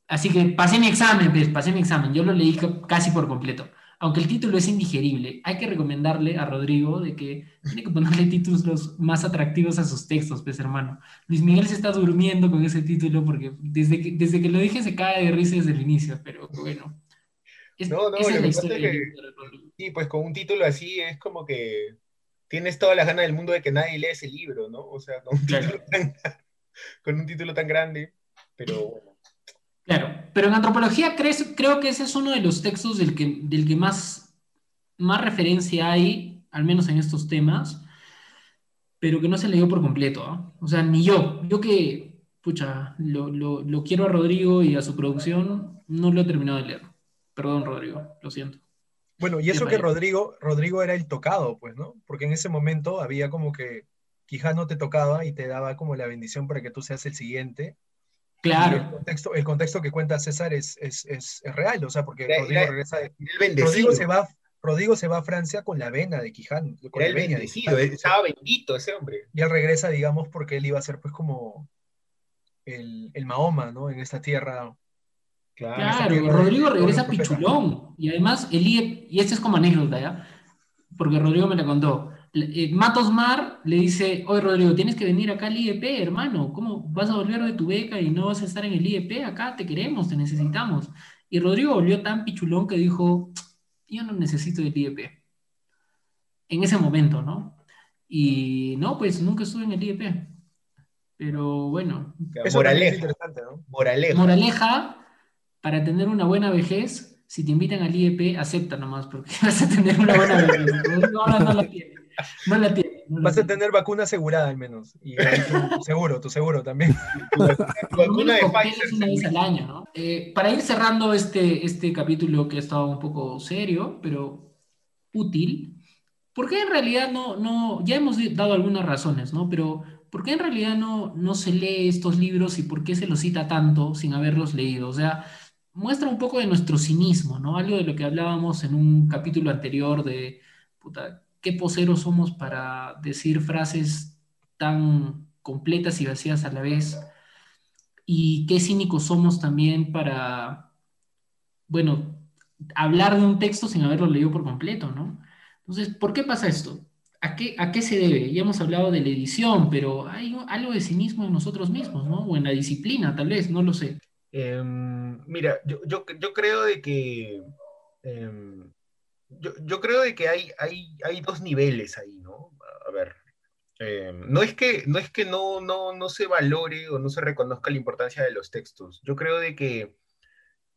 Así que pasé mi examen, pues, pasé mi examen. Yo lo leí casi por completo. Aunque el título es indigerible, hay que recomendarle a Rodrigo de que tiene que ponerle títulos más atractivos a sus textos, pues hermano. Luis Miguel se está durmiendo con ese título porque desde que, desde que lo dije se cae de risa desde el inicio, pero bueno. no, no, esa es la historia Sí, pues con un título así es como que tienes todas las ganas del mundo de que nadie lee ese libro, ¿no? O sea, con un, título, tan, (laughs) con un título tan grande, pero bueno. Claro, pero en antropología creo que ese es uno de los textos del que, del que más, más referencia hay, al menos en estos temas, pero que no se leyó por completo. ¿ah? O sea, ni yo. Yo que, pucha, lo, lo, quiero a Rodrigo y a su producción, no lo he terminado de leer. Perdón, Rodrigo, lo siento. Bueno, y eso que Rodrigo, Rodrigo era el tocado, pues, ¿no? Porque en ese momento había como que Quijano te tocaba y te daba como la bendición para que tú seas el siguiente, Claro. El contexto, el contexto, que cuenta César es, es, es, real, o sea, porque Rodrigo regresa. Rodrigo se, va, Rodrigo se va a Francia con la vena de Quijano. Con el bendecido, estaba bendito ese hombre. Y él regresa, digamos, porque él iba a ser, pues, como el, el Mahoma, ¿no? En esta tierra. Claro, Rodrigo regresa pichulón. Y además, el y este es como anécdota, ¿ya? Porque Rodrigo me la contó. Eh, Matos Mar le dice, oye Rodrigo, tienes que venir acá al IEP, hermano, ¿cómo vas a volver de tu beca y no vas a estar en el IEP? Acá te queremos, te necesitamos. Y Rodrigo volvió tan pichulón que dijo, yo no necesito el IEP. En ese momento, ¿no? Y no, pues nunca estuve en el IEP. Pero bueno. Moraleja. Moraleja. Moraleja, para tener una buena vejez, si te invitan al IEP, acepta nomás, porque (laughs) vas a tener una buena vejez. No, no la tienes. No la tiene. Vas a tener vacuna asegurada al menos. Y tu, seguro, tu seguro también. (laughs) vacuna de Pfizer. Una vez al año, ¿no? Eh, para ir cerrando este, este capítulo que ha estado un poco serio, pero útil, ¿por qué en realidad no, no, ya hemos dado algunas razones, ¿no? Pero ¿por qué en realidad no, no se lee estos libros y por qué se los cita tanto sin haberlos leído? O sea, muestra un poco de nuestro cinismo, ¿no? Algo de lo que hablábamos en un capítulo anterior de, puta, qué poseros somos para decir frases tan completas y vacías a la vez, y qué cínicos somos también para, bueno, hablar de un texto sin haberlo leído por completo, ¿no? Entonces, ¿por qué pasa esto? ¿A qué, ¿A qué se debe? Ya hemos hablado de la edición, pero hay algo de cinismo en nosotros mismos, ¿no? O en la disciplina, tal vez, no lo sé. Em, mira, yo, yo, creo de que em, yo, yo, creo de que hay, hay, hay dos niveles ahí, ¿no? A ver, Eh, no es que, no, es que no, no, no, se valore o no se reconozca la importancia de los textos. Yo creo de que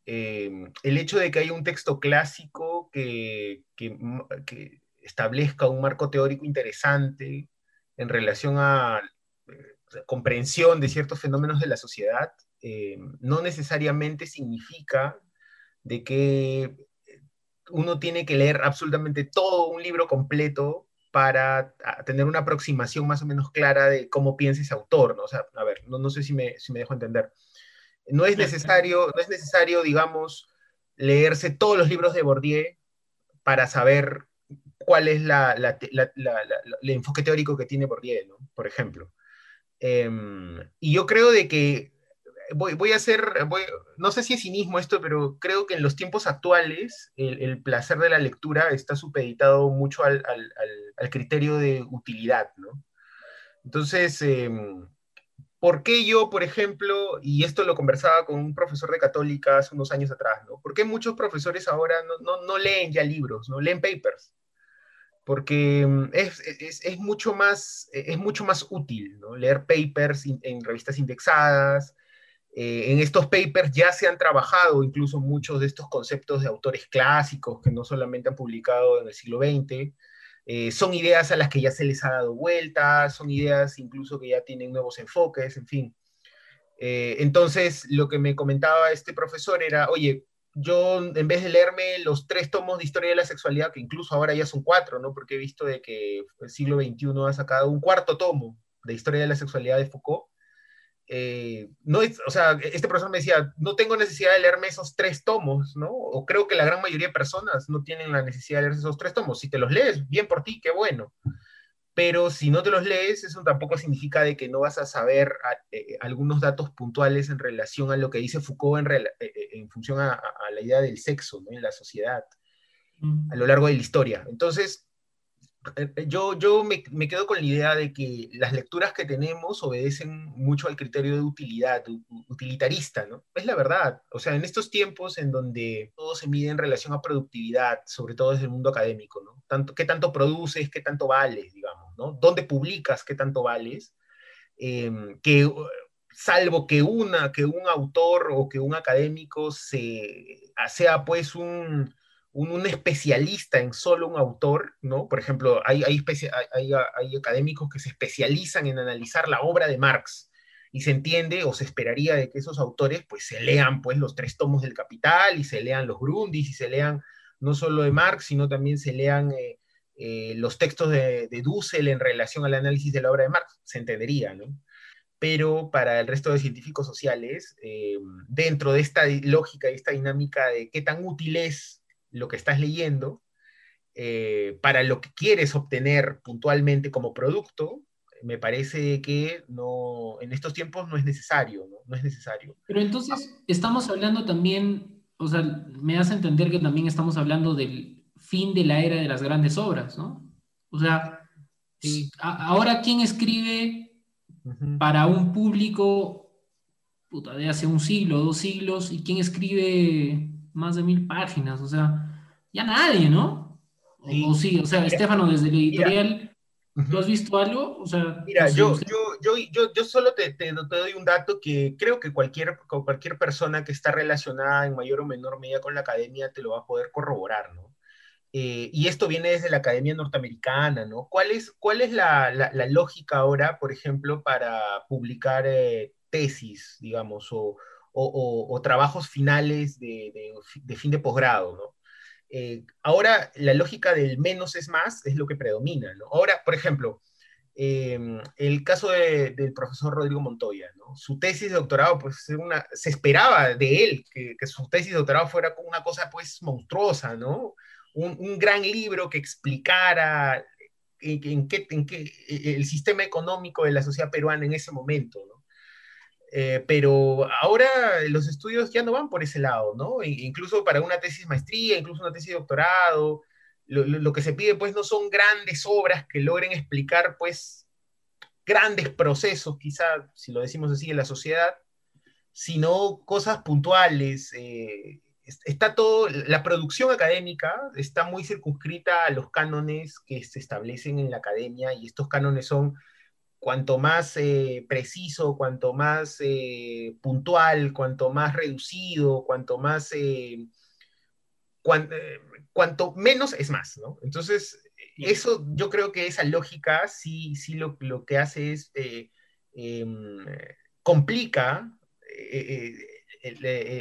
eh, el hecho de que haya un texto clásico que, que, que, establezca un marco teórico interesante en relación a eh, comprensión de ciertos fenómenos de la sociedad, no necesariamente significa de que uno tiene que leer absolutamente todo un libro completo para tener una aproximación más o menos clara de cómo piensa ese autor, ¿no? O sea, a ver, no, no sé si me, si me dejo entender. No es necesario, no es necesario, digamos, leerse todos los libros de Bourdieu para saber cuál es la, la, el enfoque teórico que tiene Bourdieu, ¿no? Por ejemplo. Em, y yo creo de que voy, a hacer, no sé si es cinismo esto, pero creo que en los tiempos actuales el, placer de la lectura está supeditado mucho al, criterio de utilidad, ¿no? Entonces, em, ¿por qué yo, por ejemplo, y esto lo conversaba con un profesor de católica hace unos años atrás, ¿no? ¿Por qué muchos profesores ahora no, leen ya libros, no leen papers? porque em, es, mucho más, es mucho más útil ¿no? leer papers en revistas indexadas, eh, en estos papers ya se han trabajado incluso muchos de estos conceptos de autores clásicos que no solamente han publicado en el siglo XX. Eh, son ideas a las que ya se les ha dado vuelta, son ideas incluso que ya tienen nuevos enfoques, en fin. Eh, entonces, lo que me comentaba este profesor era, oye, yo en vez de leerme los tres tomos de historia de la sexualidad, que incluso ahora ya son cuatro, ¿no? Porque he visto de que el siglo XXI ha sacado un cuarto tomo de historia de la sexualidad de Foucault, eh, no es, o sea, este profesor me decía, no tengo necesidad de leerme esos tres tomos, ¿no? O creo que la gran mayoría de personas no tienen la necesidad de leer esos tres tomos. Si te los lees, bien por ti, qué bueno. Pero si no te los lees, eso tampoco significa de que no vas a saber eh, algunos datos puntuales en relación a lo que dice Foucault en, eh, en función a, a, la idea del sexo ¿no? en la sociedad mm. a lo largo de la historia. Entonces, eh, eh, yo, yo me, quedo con la idea de que las lecturas que tenemos obedecen mucho al criterio de utilidad, utilitarista, ¿no? Es la verdad. O sea, en estos tiempos en donde todo se mide en relación a productividad, sobre todo desde el mundo académico, ¿no? Tanto, ¿Qué tanto produces, qué tanto vales, digamos, ¿no? ¿Dónde publicas, qué tanto vales? Em, que salvo que, una, que un autor o que un académico se, sea pues un un, especialista en solo un autor, ¿no? Por ejemplo, hay, hay, hay, académicos que se especializan en analizar la obra de Marx y se entiende o se esperaría de que esos autores pues se lean pues los tres tomos del Capital y se lean los Grundis y se lean no solo de Marx, sino también se lean eh, eh, los textos de, Dussel en relación al análisis de la obra de Marx, se entendería, ¿no? Pero para el resto de científicos sociales, eh, dentro de esta lógica y esta dinámica de qué tan útil es lo que estás leyendo eh, para lo que quieres obtener puntualmente como producto, me parece que no, en estos tiempos no es necesario, ¿no? es necesario. Pero entonces estamos hablando también, o sea, me hace entender que también estamos hablando del fin de la era de las grandes obras, ¿no? O sea, ahora quién escribe para un público puta, de hace un siglo, dos siglos, y quién escribe más de mil páginas, o sea, ya nadie, ¿no? O, sí, o sea, Estefano, desde el editorial, ¿tú has visto algo? O sea, mira, yo, yo, yo, yo, yo, solo te, te, doy un dato que creo que cualquier, cualquier persona que está relacionada en mayor o menor medida con la academia te lo va a poder corroborar, ¿no? Eh, y esto viene desde la Academia Norteamericana, ¿no? ¿Cuál es, cuál es la, la, lógica ahora, por ejemplo, para publicar eh, tesis, digamos, o, o, trabajos finales de, fin de posgrado, ¿no? Eh, ahora la lógica del menos es más es lo que predomina, ¿no? Ahora, por ejemplo, em, el caso del profesor Rodrigo Montoya, ¿no? Su tesis de doctorado, pues una, se esperaba de él que, su tesis de doctorado fuera una cosa, pues, monstruosa, ¿no? Un, gran libro que explicara en, qué, en qué, el sistema económico de la sociedad peruana en ese momento, ¿no? Eh, pero ahora los estudios ya no van por ese lado, ¿no? incluso para una tesis maestría, incluso una tesis doctorado, lo, que se pide pues no son grandes obras que logren explicar pues grandes procesos, quizá si lo decimos así, en la sociedad, sino cosas puntuales. Eh, está todo, la producción académica está muy circunscrita a los cánones que se establecen en la academia y estos cánones son cuanto más eh, preciso, cuanto más eh, puntual, cuanto más reducido, cuanto más... Eh, cuanto menos es más, ¿no? Entonces, eso yo creo que esa lógica sí, sí lo, lo que hace es em, complica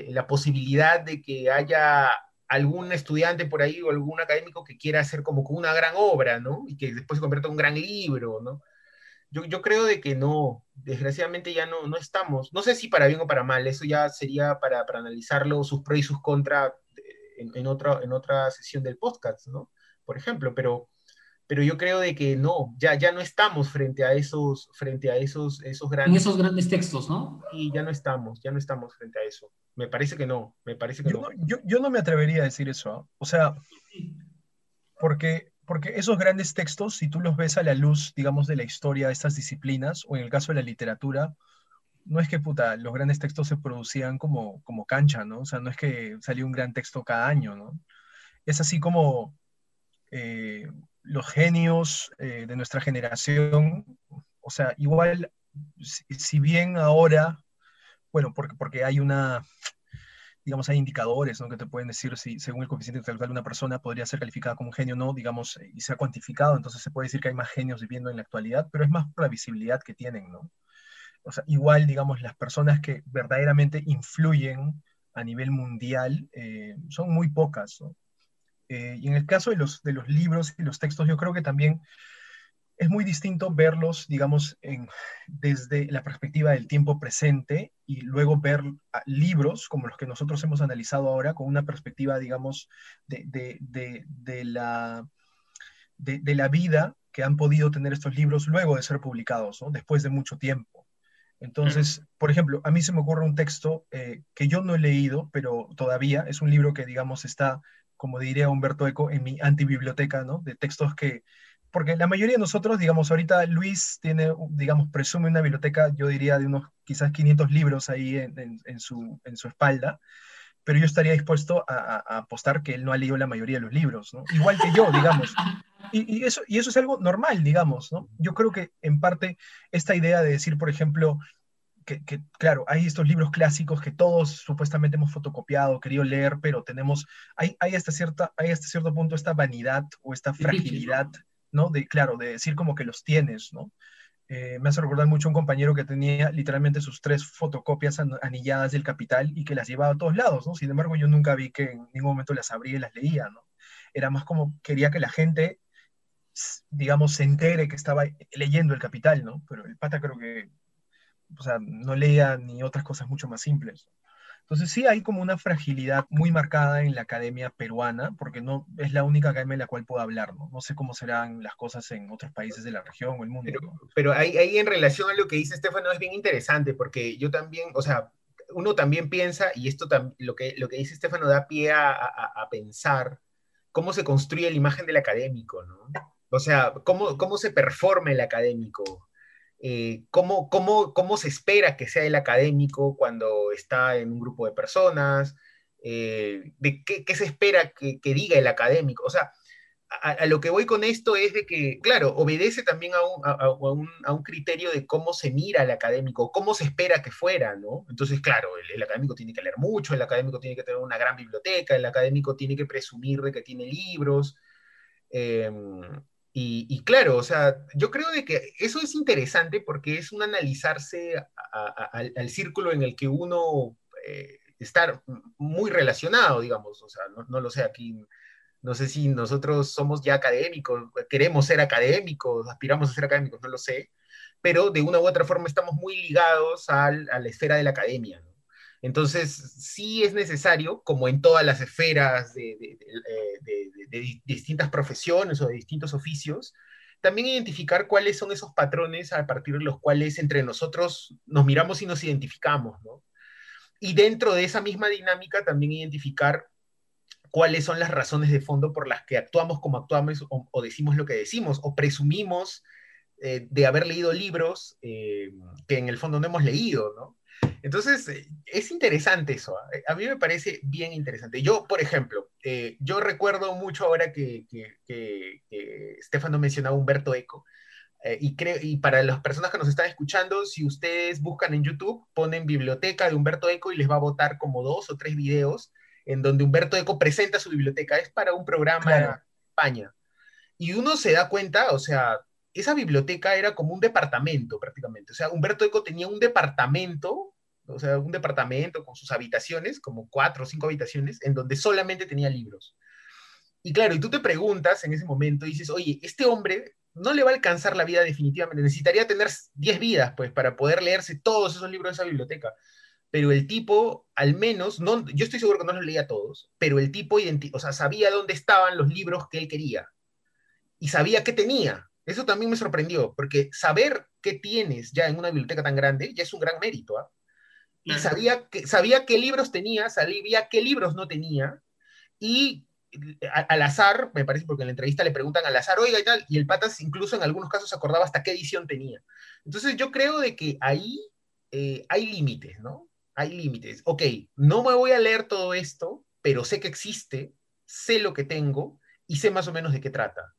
la posibilidad de que haya algún estudiante por ahí o algún académico que quiera hacer como una gran obra, ¿no? Y que después se convierta en un gran libro, ¿no? Yo, creo de que no, desgraciadamente ya no, no estamos, no sé si para bien o para mal, eso ya sería para, analizarlo, sus pros y sus contras en, otra, en otra sesión del podcast, ¿no? Por ejemplo, pero, pero yo creo de que no, ya, ya no estamos frente a esos, frente a esos, esos grandes... En esos grandes textos, ¿no? Y ya no estamos, ya no estamos frente a eso. Me parece que no, me parece que yo no. Yo, yo, no me atrevería a decir eso, ¿ah? o sea, porque porque esos grandes textos, si tú los ves a la luz, digamos, de la historia de estas disciplinas, o en el caso de la literatura, no es que, puta, los grandes textos se producían como, como cancha, ¿no? O sea, no es que salía un gran texto cada año, ¿no? Es así como eh, los genios eh, de nuestra generación, o sea, igual, si, bien ahora, bueno, porque, porque hay una, digamos, hay indicadores ¿no? que te pueden decir si según el coeficiente intelectual de una persona podría ser calificada como un genio o no, digamos, eh, y se ha cuantificado, entonces se puede decir que hay más genios viviendo en la actualidad, pero es más por la visibilidad que tienen, ¿no? O sea, igual, digamos, las personas que verdaderamente influyen a nivel mundial eh, son muy pocas, ¿no? Eh, y en el caso de los, de los libros y los textos, yo creo que también es muy distinto verlos, digamos, en, desde la perspectiva del tiempo presente y luego ver libros como los que nosotros hemos analizado ahora con una perspectiva, digamos, de, de, de, la, de, la vida que han podido tener estos libros luego de ser publicados, ¿no? después de mucho tiempo. Entonces, por ejemplo, a mí se me ocurre un texto eh, que yo no he leído, pero todavía es un libro que, digamos, está, como diría Humberto Eco, en mi antibiblioteca, ¿no? De textos que porque la mayoría de nosotros, digamos, ahorita Luis tiene, digamos, presume una biblioteca, yo diría, de unos quizás 500 libros ahí en, su, en su espalda, pero yo estaría dispuesto a, apostar que él no ha leído la mayoría de los libros, ¿no? Igual que yo, digamos. Y, eso, y eso es algo normal, digamos, ¿no? Yo creo que en parte esta idea de decir, por ejemplo, que, que, claro, hay estos libros clásicos que todos supuestamente hemos fotocopiado, querido leer, pero tenemos, hay, hay, hasta, cierta, hay hasta cierto punto esta vanidad o esta fragilidad ¿no? De, claro, de decir como que los tienes, ¿no? Eh, me hace recordar mucho un compañero que tenía literalmente sus tres fotocopias anilladas del Capital y que las llevaba a todos lados, ¿no? Sin embargo, yo nunca vi que en ningún momento las abría y las leía, ¿no? Era más como quería que la gente, digamos, se entere que estaba leyendo el Capital, ¿no? Pero el pata creo que, o sea, no leía ni otras cosas mucho más simples. Entonces sí hay como una fragilidad muy marcada en la academia peruana, porque no es la única academia en la cual puedo hablar, ¿no? No sé cómo serán las cosas en otros países de la región o el mundo. Pero, ahí, en relación a lo que dice Estefano es bien interesante, porque yo también, o sea, uno también piensa, y esto lo, que, lo que dice Estefano da pie a, a, pensar cómo se construye la imagen del académico, ¿no? O sea, cómo, cómo se performa el académico. Eh, cómo, cómo, se espera que sea el académico cuando está en un grupo de personas, eh, de qué, se espera que, diga el académico. O sea, a, lo que voy con esto es de que, claro, obedece también a un, a, un, criterio de cómo se mira al académico, cómo se espera que fuera, ¿no? Entonces, claro, el, académico tiene que leer mucho, el académico tiene que tener una gran biblioteca, el académico tiene que presumir de que tiene libros. Em, y, claro, o sea, yo creo de que eso es interesante porque es un analizarse al, círculo en el que uno eh, está muy relacionado, digamos, o sea, no, lo sé, aquí, no sé si nosotros somos ya académicos, queremos ser académicos, aspiramos a ser académicos, no lo sé, pero de una u otra forma estamos muy ligados a la esfera de la academia, ¿no? Entonces, sí es necesario, como en todas las esferas de, distintas profesiones o de distintos oficios, también identificar cuáles son esos patrones a partir de los cuales entre nosotros nos miramos y nos identificamos, ¿no? Y dentro de esa misma dinámica también identificar cuáles son las razones de fondo por las que actuamos como actuamos o, decimos lo que decimos o presumimos eh, de haber leído libros eh, que en el fondo no hemos leído, ¿no? Entonces, eh, es interesante eso. ¿ah? A mí me parece bien interesante. Yo, por ejemplo, eh, yo recuerdo mucho ahora que, que, Stefano mencionaba Humberto Eco. Eh, y, creo, y para las personas que nos están escuchando, si ustedes buscan en YouTube, ponen biblioteca de Humberto Eco y les va a botar como dos o tres videos en donde Humberto Eco presenta su biblioteca. Es para un programa en España. Y uno se da cuenta, o sea, esa biblioteca era como un departamento prácticamente. O sea, Humberto Eco tenía un departamento, o sea, un departamento con sus habitaciones, como cuatro o cinco habitaciones, en donde solamente tenía libros. Y claro, y tú te preguntas en ese momento, dices, oye, este hombre no le va a alcanzar la vida definitivamente, necesitaría tener 10 vidas, pues, para poder leerse todos esos libros de esa biblioteca. Pero el tipo, al menos, no, yo estoy seguro que no los leía todos, pero el tipo o sea, sabía dónde estaban los libros que él quería. Y sabía qué tenía. Eso también me sorprendió, porque saber qué tienes ya en una biblioteca tan grande ya es un gran mérito. ¿ah? Y sabía, que, sabía qué libros tenía, sabía qué libros no tenía, y al azar, me parece, porque en la entrevista le preguntan al azar, oiga y tal, y el Patas incluso en algunos casos acordaba hasta qué edición tenía. Entonces yo creo de que ahí eh, hay límites, ¿no? Hay límites. Ok, no me voy a leer todo esto, pero sé que existe, sé lo que tengo y sé más o menos de qué trata.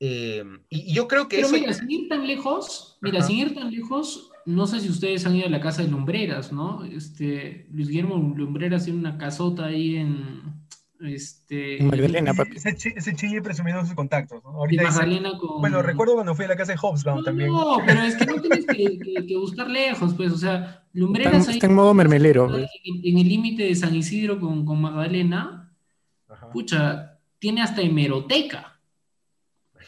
Eh, y, yo creo que pero mira, sin ir tan lejos, mira, sin ir tan lejos, no sé si ustedes han ido a la casa de Lumbreras, ¿no? Este, Luis Guillermo Lumbreras tiene una casota ahí en este, Magdalena, papi. Ese, ese chille presumiendo sus contactos. ¿no? Ahorita Magdalena con... Bueno, recuerdo cuando fui a la casa de Hobsbawm también. No, pero es que no tienes que, (laughs) que, buscar lejos, pues, o sea, Lumbreras está, en modo mermelero. En, en, el límite de San Isidro con, con Magdalena, Ajá. pucha, tiene hasta hemeroteca.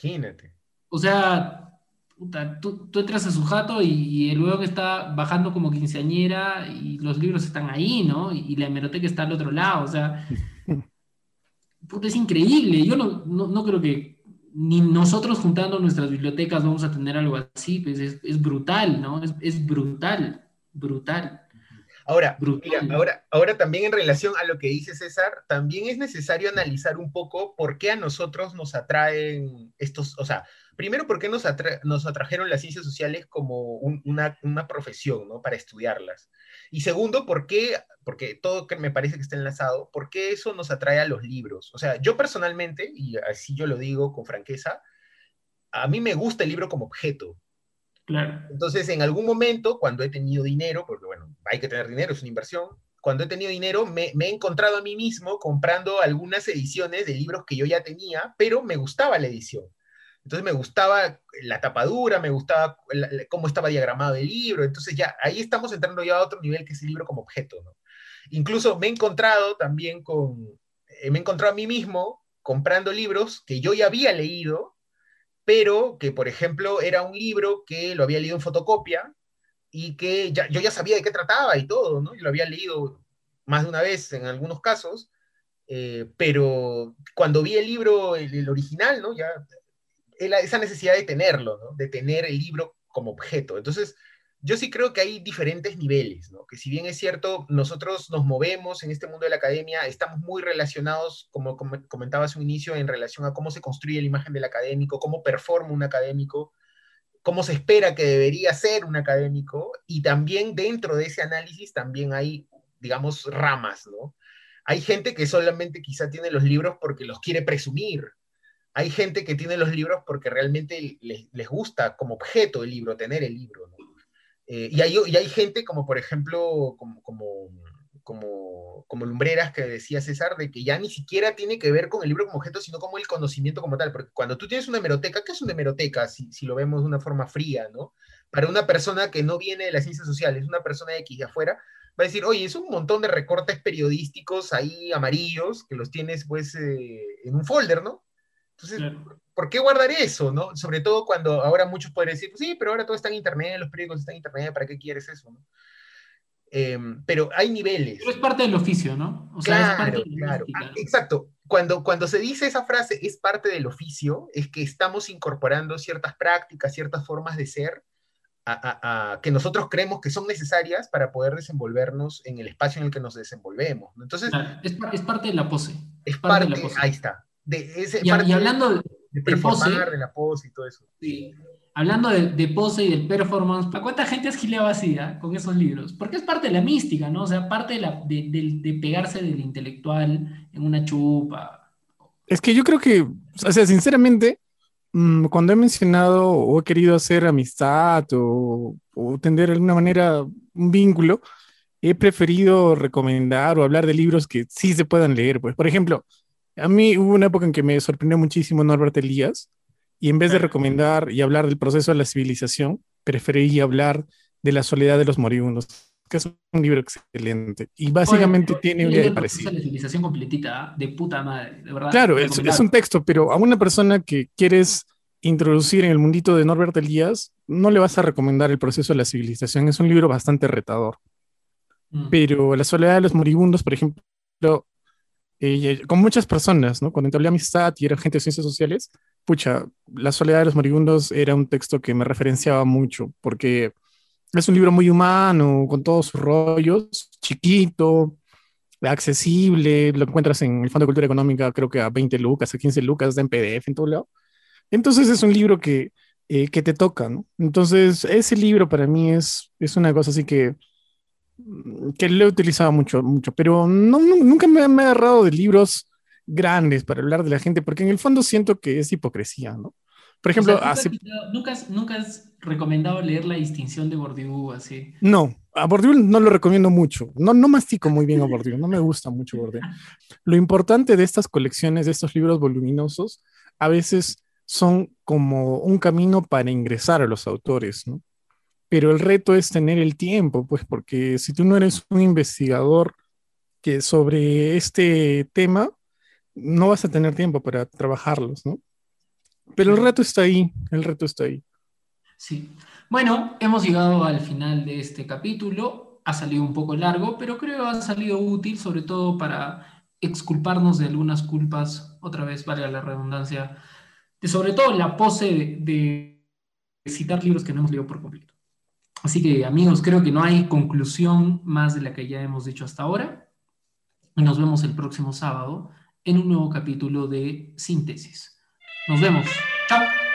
Imagínate. O sea, puta, tú, tú, entras a su jato y, el luego está bajando como quinceañera y los libros están ahí, ¿no? Y, y la hemeroteca está al otro lado, o sea (laughs) es increíble. Yo no, no, creo que ni nosotros juntando nuestras bibliotecas vamos a tener algo así, pues es, brutal, ¿no? Es, brutal, brutal. Ahora, ahora, ahora también en relación a lo que dice César, también es necesario analizar un poco por qué a nosotros nos atraen estos, o sea, primero, por qué nos, nos atrajeron las ciencias sociales como una, una, profesión, ¿no? Para estudiarlas. Y segundo, ¿por qué? Porque todo que me parece que está enlazado, ¿por qué eso nos atrae a los libros? O sea, yo personalmente, y así yo lo digo con franqueza, a mí me gusta el libro como objeto. Claro. Entonces, en algún momento, cuando he tenido dinero, porque bueno, hay que tener dinero, es una inversión, cuando he tenido dinero, me, he encontrado a mí mismo comprando algunas ediciones de libros que yo ya tenía, pero me gustaba la edición. Entonces me gustaba la tapadura, me gustaba cómo estaba diagramado el libro, entonces ya ahí estamos entrando ya a otro nivel que es el libro como objeto. Incluso me he encontrado también con, eh, me he encontrado a mí mismo comprando libros que yo ya había leído, pero que, por ejemplo, era un libro que lo había leído en fotocopia y que ya, yo ya sabía de qué trataba y todo, ¿no? Yo lo había leído más de una vez en algunos casos, eh, pero cuando vi el libro, el, el, original, ¿no? Ya esa necesidad de tenerlo, de tener el libro como objeto. Entonces, yo sí creo que hay diferentes niveles, ¿no? que si bien es cierto, nosotros nos movemos en este mundo de la academia, estamos muy relacionados, como comentaba hace un inicio, en relación a cómo se construye la imagen del académico, cómo performa un académico, cómo se espera que debería ser un académico, y también dentro de ese análisis también hay, digamos, ramas, ¿no? Hay gente que solamente quizá tiene los libros porque los quiere presumir, hay gente que tiene los libros porque realmente les, gusta como objeto el libro, tener el libro. ¿no? Eh, y, hay, y, hay, gente como, por ejemplo, como, como, como, como, Lumbreras, que decía César, de que ya ni siquiera tiene que ver con el libro como objeto, sino como el conocimiento como tal. Porque cuando tú tienes una hemeroteca, ¿qué es una hemeroteca? Si, si lo vemos de una forma fría, ¿no? Para una persona que no viene de las ciencias sociales, una persona de X de afuera, va a decir, oye, es un montón de recortes periodísticos ahí amarillos que los tienes pues eh, en un folder, ¿no? Entonces, ¿por qué guardar eso? ¿no? Sobre todo cuando ahora muchos pueden decir, pues sí, pero ahora todo está en Internet, los periódicos están en Internet, ¿para qué quieres eso? ¿no? Em, pero hay niveles. Pero es parte del oficio, ¿no? O sea, claro, claro. Ah, exacto. Cuando, cuando se dice esa frase, es parte del oficio, es que estamos incorporando ciertas prácticas, ciertas formas de ser, a, a, que nosotros creemos que son necesarias para poder desenvolvernos en el espacio en el que nos desenvolvemos. Entonces, es, es, parte de la pose. Es parte, de la pose. ahí está, y, hablando de, de, pose, de la pose y todo eso. Sí. Hablando de, pose y del performance, ¿para cuánta gente es gilea vacía con esos libros? Porque es parte de la mística, ¿no? O sea, parte de, la, de, pegarse del intelectual en una chupa. Es que yo creo que, o sea, sinceramente, mm, cuando he mencionado o he querido hacer amistad o, o tender de alguna manera un vínculo, he preferido recomendar o hablar de libros que sí se puedan leer. Pues, por ejemplo, a mí hubo una época en que me sorprendió muchísimo Norbert Elías y en vez de recomendar y hablar del proceso de la civilización, preferí hablar de la soledad de los moribundos, que es un libro excelente. Y básicamente tiene un de parecido. La civilización completita, de puta madre, de verdad. Claro, es, es, un texto, pero a una persona que quieres introducir en el mundito de Norbert Elías, no le vas a recomendar el proceso de la civilización. Es un libro bastante retador. Mm. Pero La soledad de los moribundos, por ejemplo, eh, con muchas personas, ¿no? Cuando entablé amistad y era gente de ciencias sociales, pucha, La soledad de los moribundos era un texto que me referenciaba mucho, porque es un libro muy humano, con todos sus rollos, chiquito, accesible, lo encuentras en el Fondo de Cultura Económica, creo que a 20 lucas, a 15 lucas, en PDF, en todo lado. Entonces es un libro que, eh, que te toca, ¿no? Entonces ese libro para mí es, es una cosa así que que lo he utilizado mucho, mucho, pero nunca me, me, he agarrado de libros grandes para hablar de la gente, porque en el fondo siento que es hipocresía, ¿no? Por ejemplo, ¿nunca, ¿nunca, has, recomendado leer La distinción de Bourdieu así? No, a Bourdieu no lo recomiendo mucho. No, no mastico muy bien a (laughs) Bourdieu, no me gusta mucho Bourdieu. Lo importante de estas colecciones, de estos libros voluminosos, a veces son como un camino para ingresar a los autores, ¿no? pero el reto es tener el tiempo, pues porque si tú no eres un investigador que sobre este tema, no vas a tener tiempo para trabajarlos, ¿no? Pero el reto está ahí, el reto está ahí. Sí. Bueno, hemos llegado al final de este capítulo. Ha salido un poco largo, pero creo que ha salido útil, sobre todo para exculparnos de algunas culpas, otra vez vale la redundancia, de sobre todo la pose de citar libros que no hemos leído por completo. Así que amigos, creo que no hay conclusión más de la que ya hemos dicho hasta ahora. Y nos vemos el próximo sábado en un nuevo capítulo de Síntesis. Nos vemos. Chao.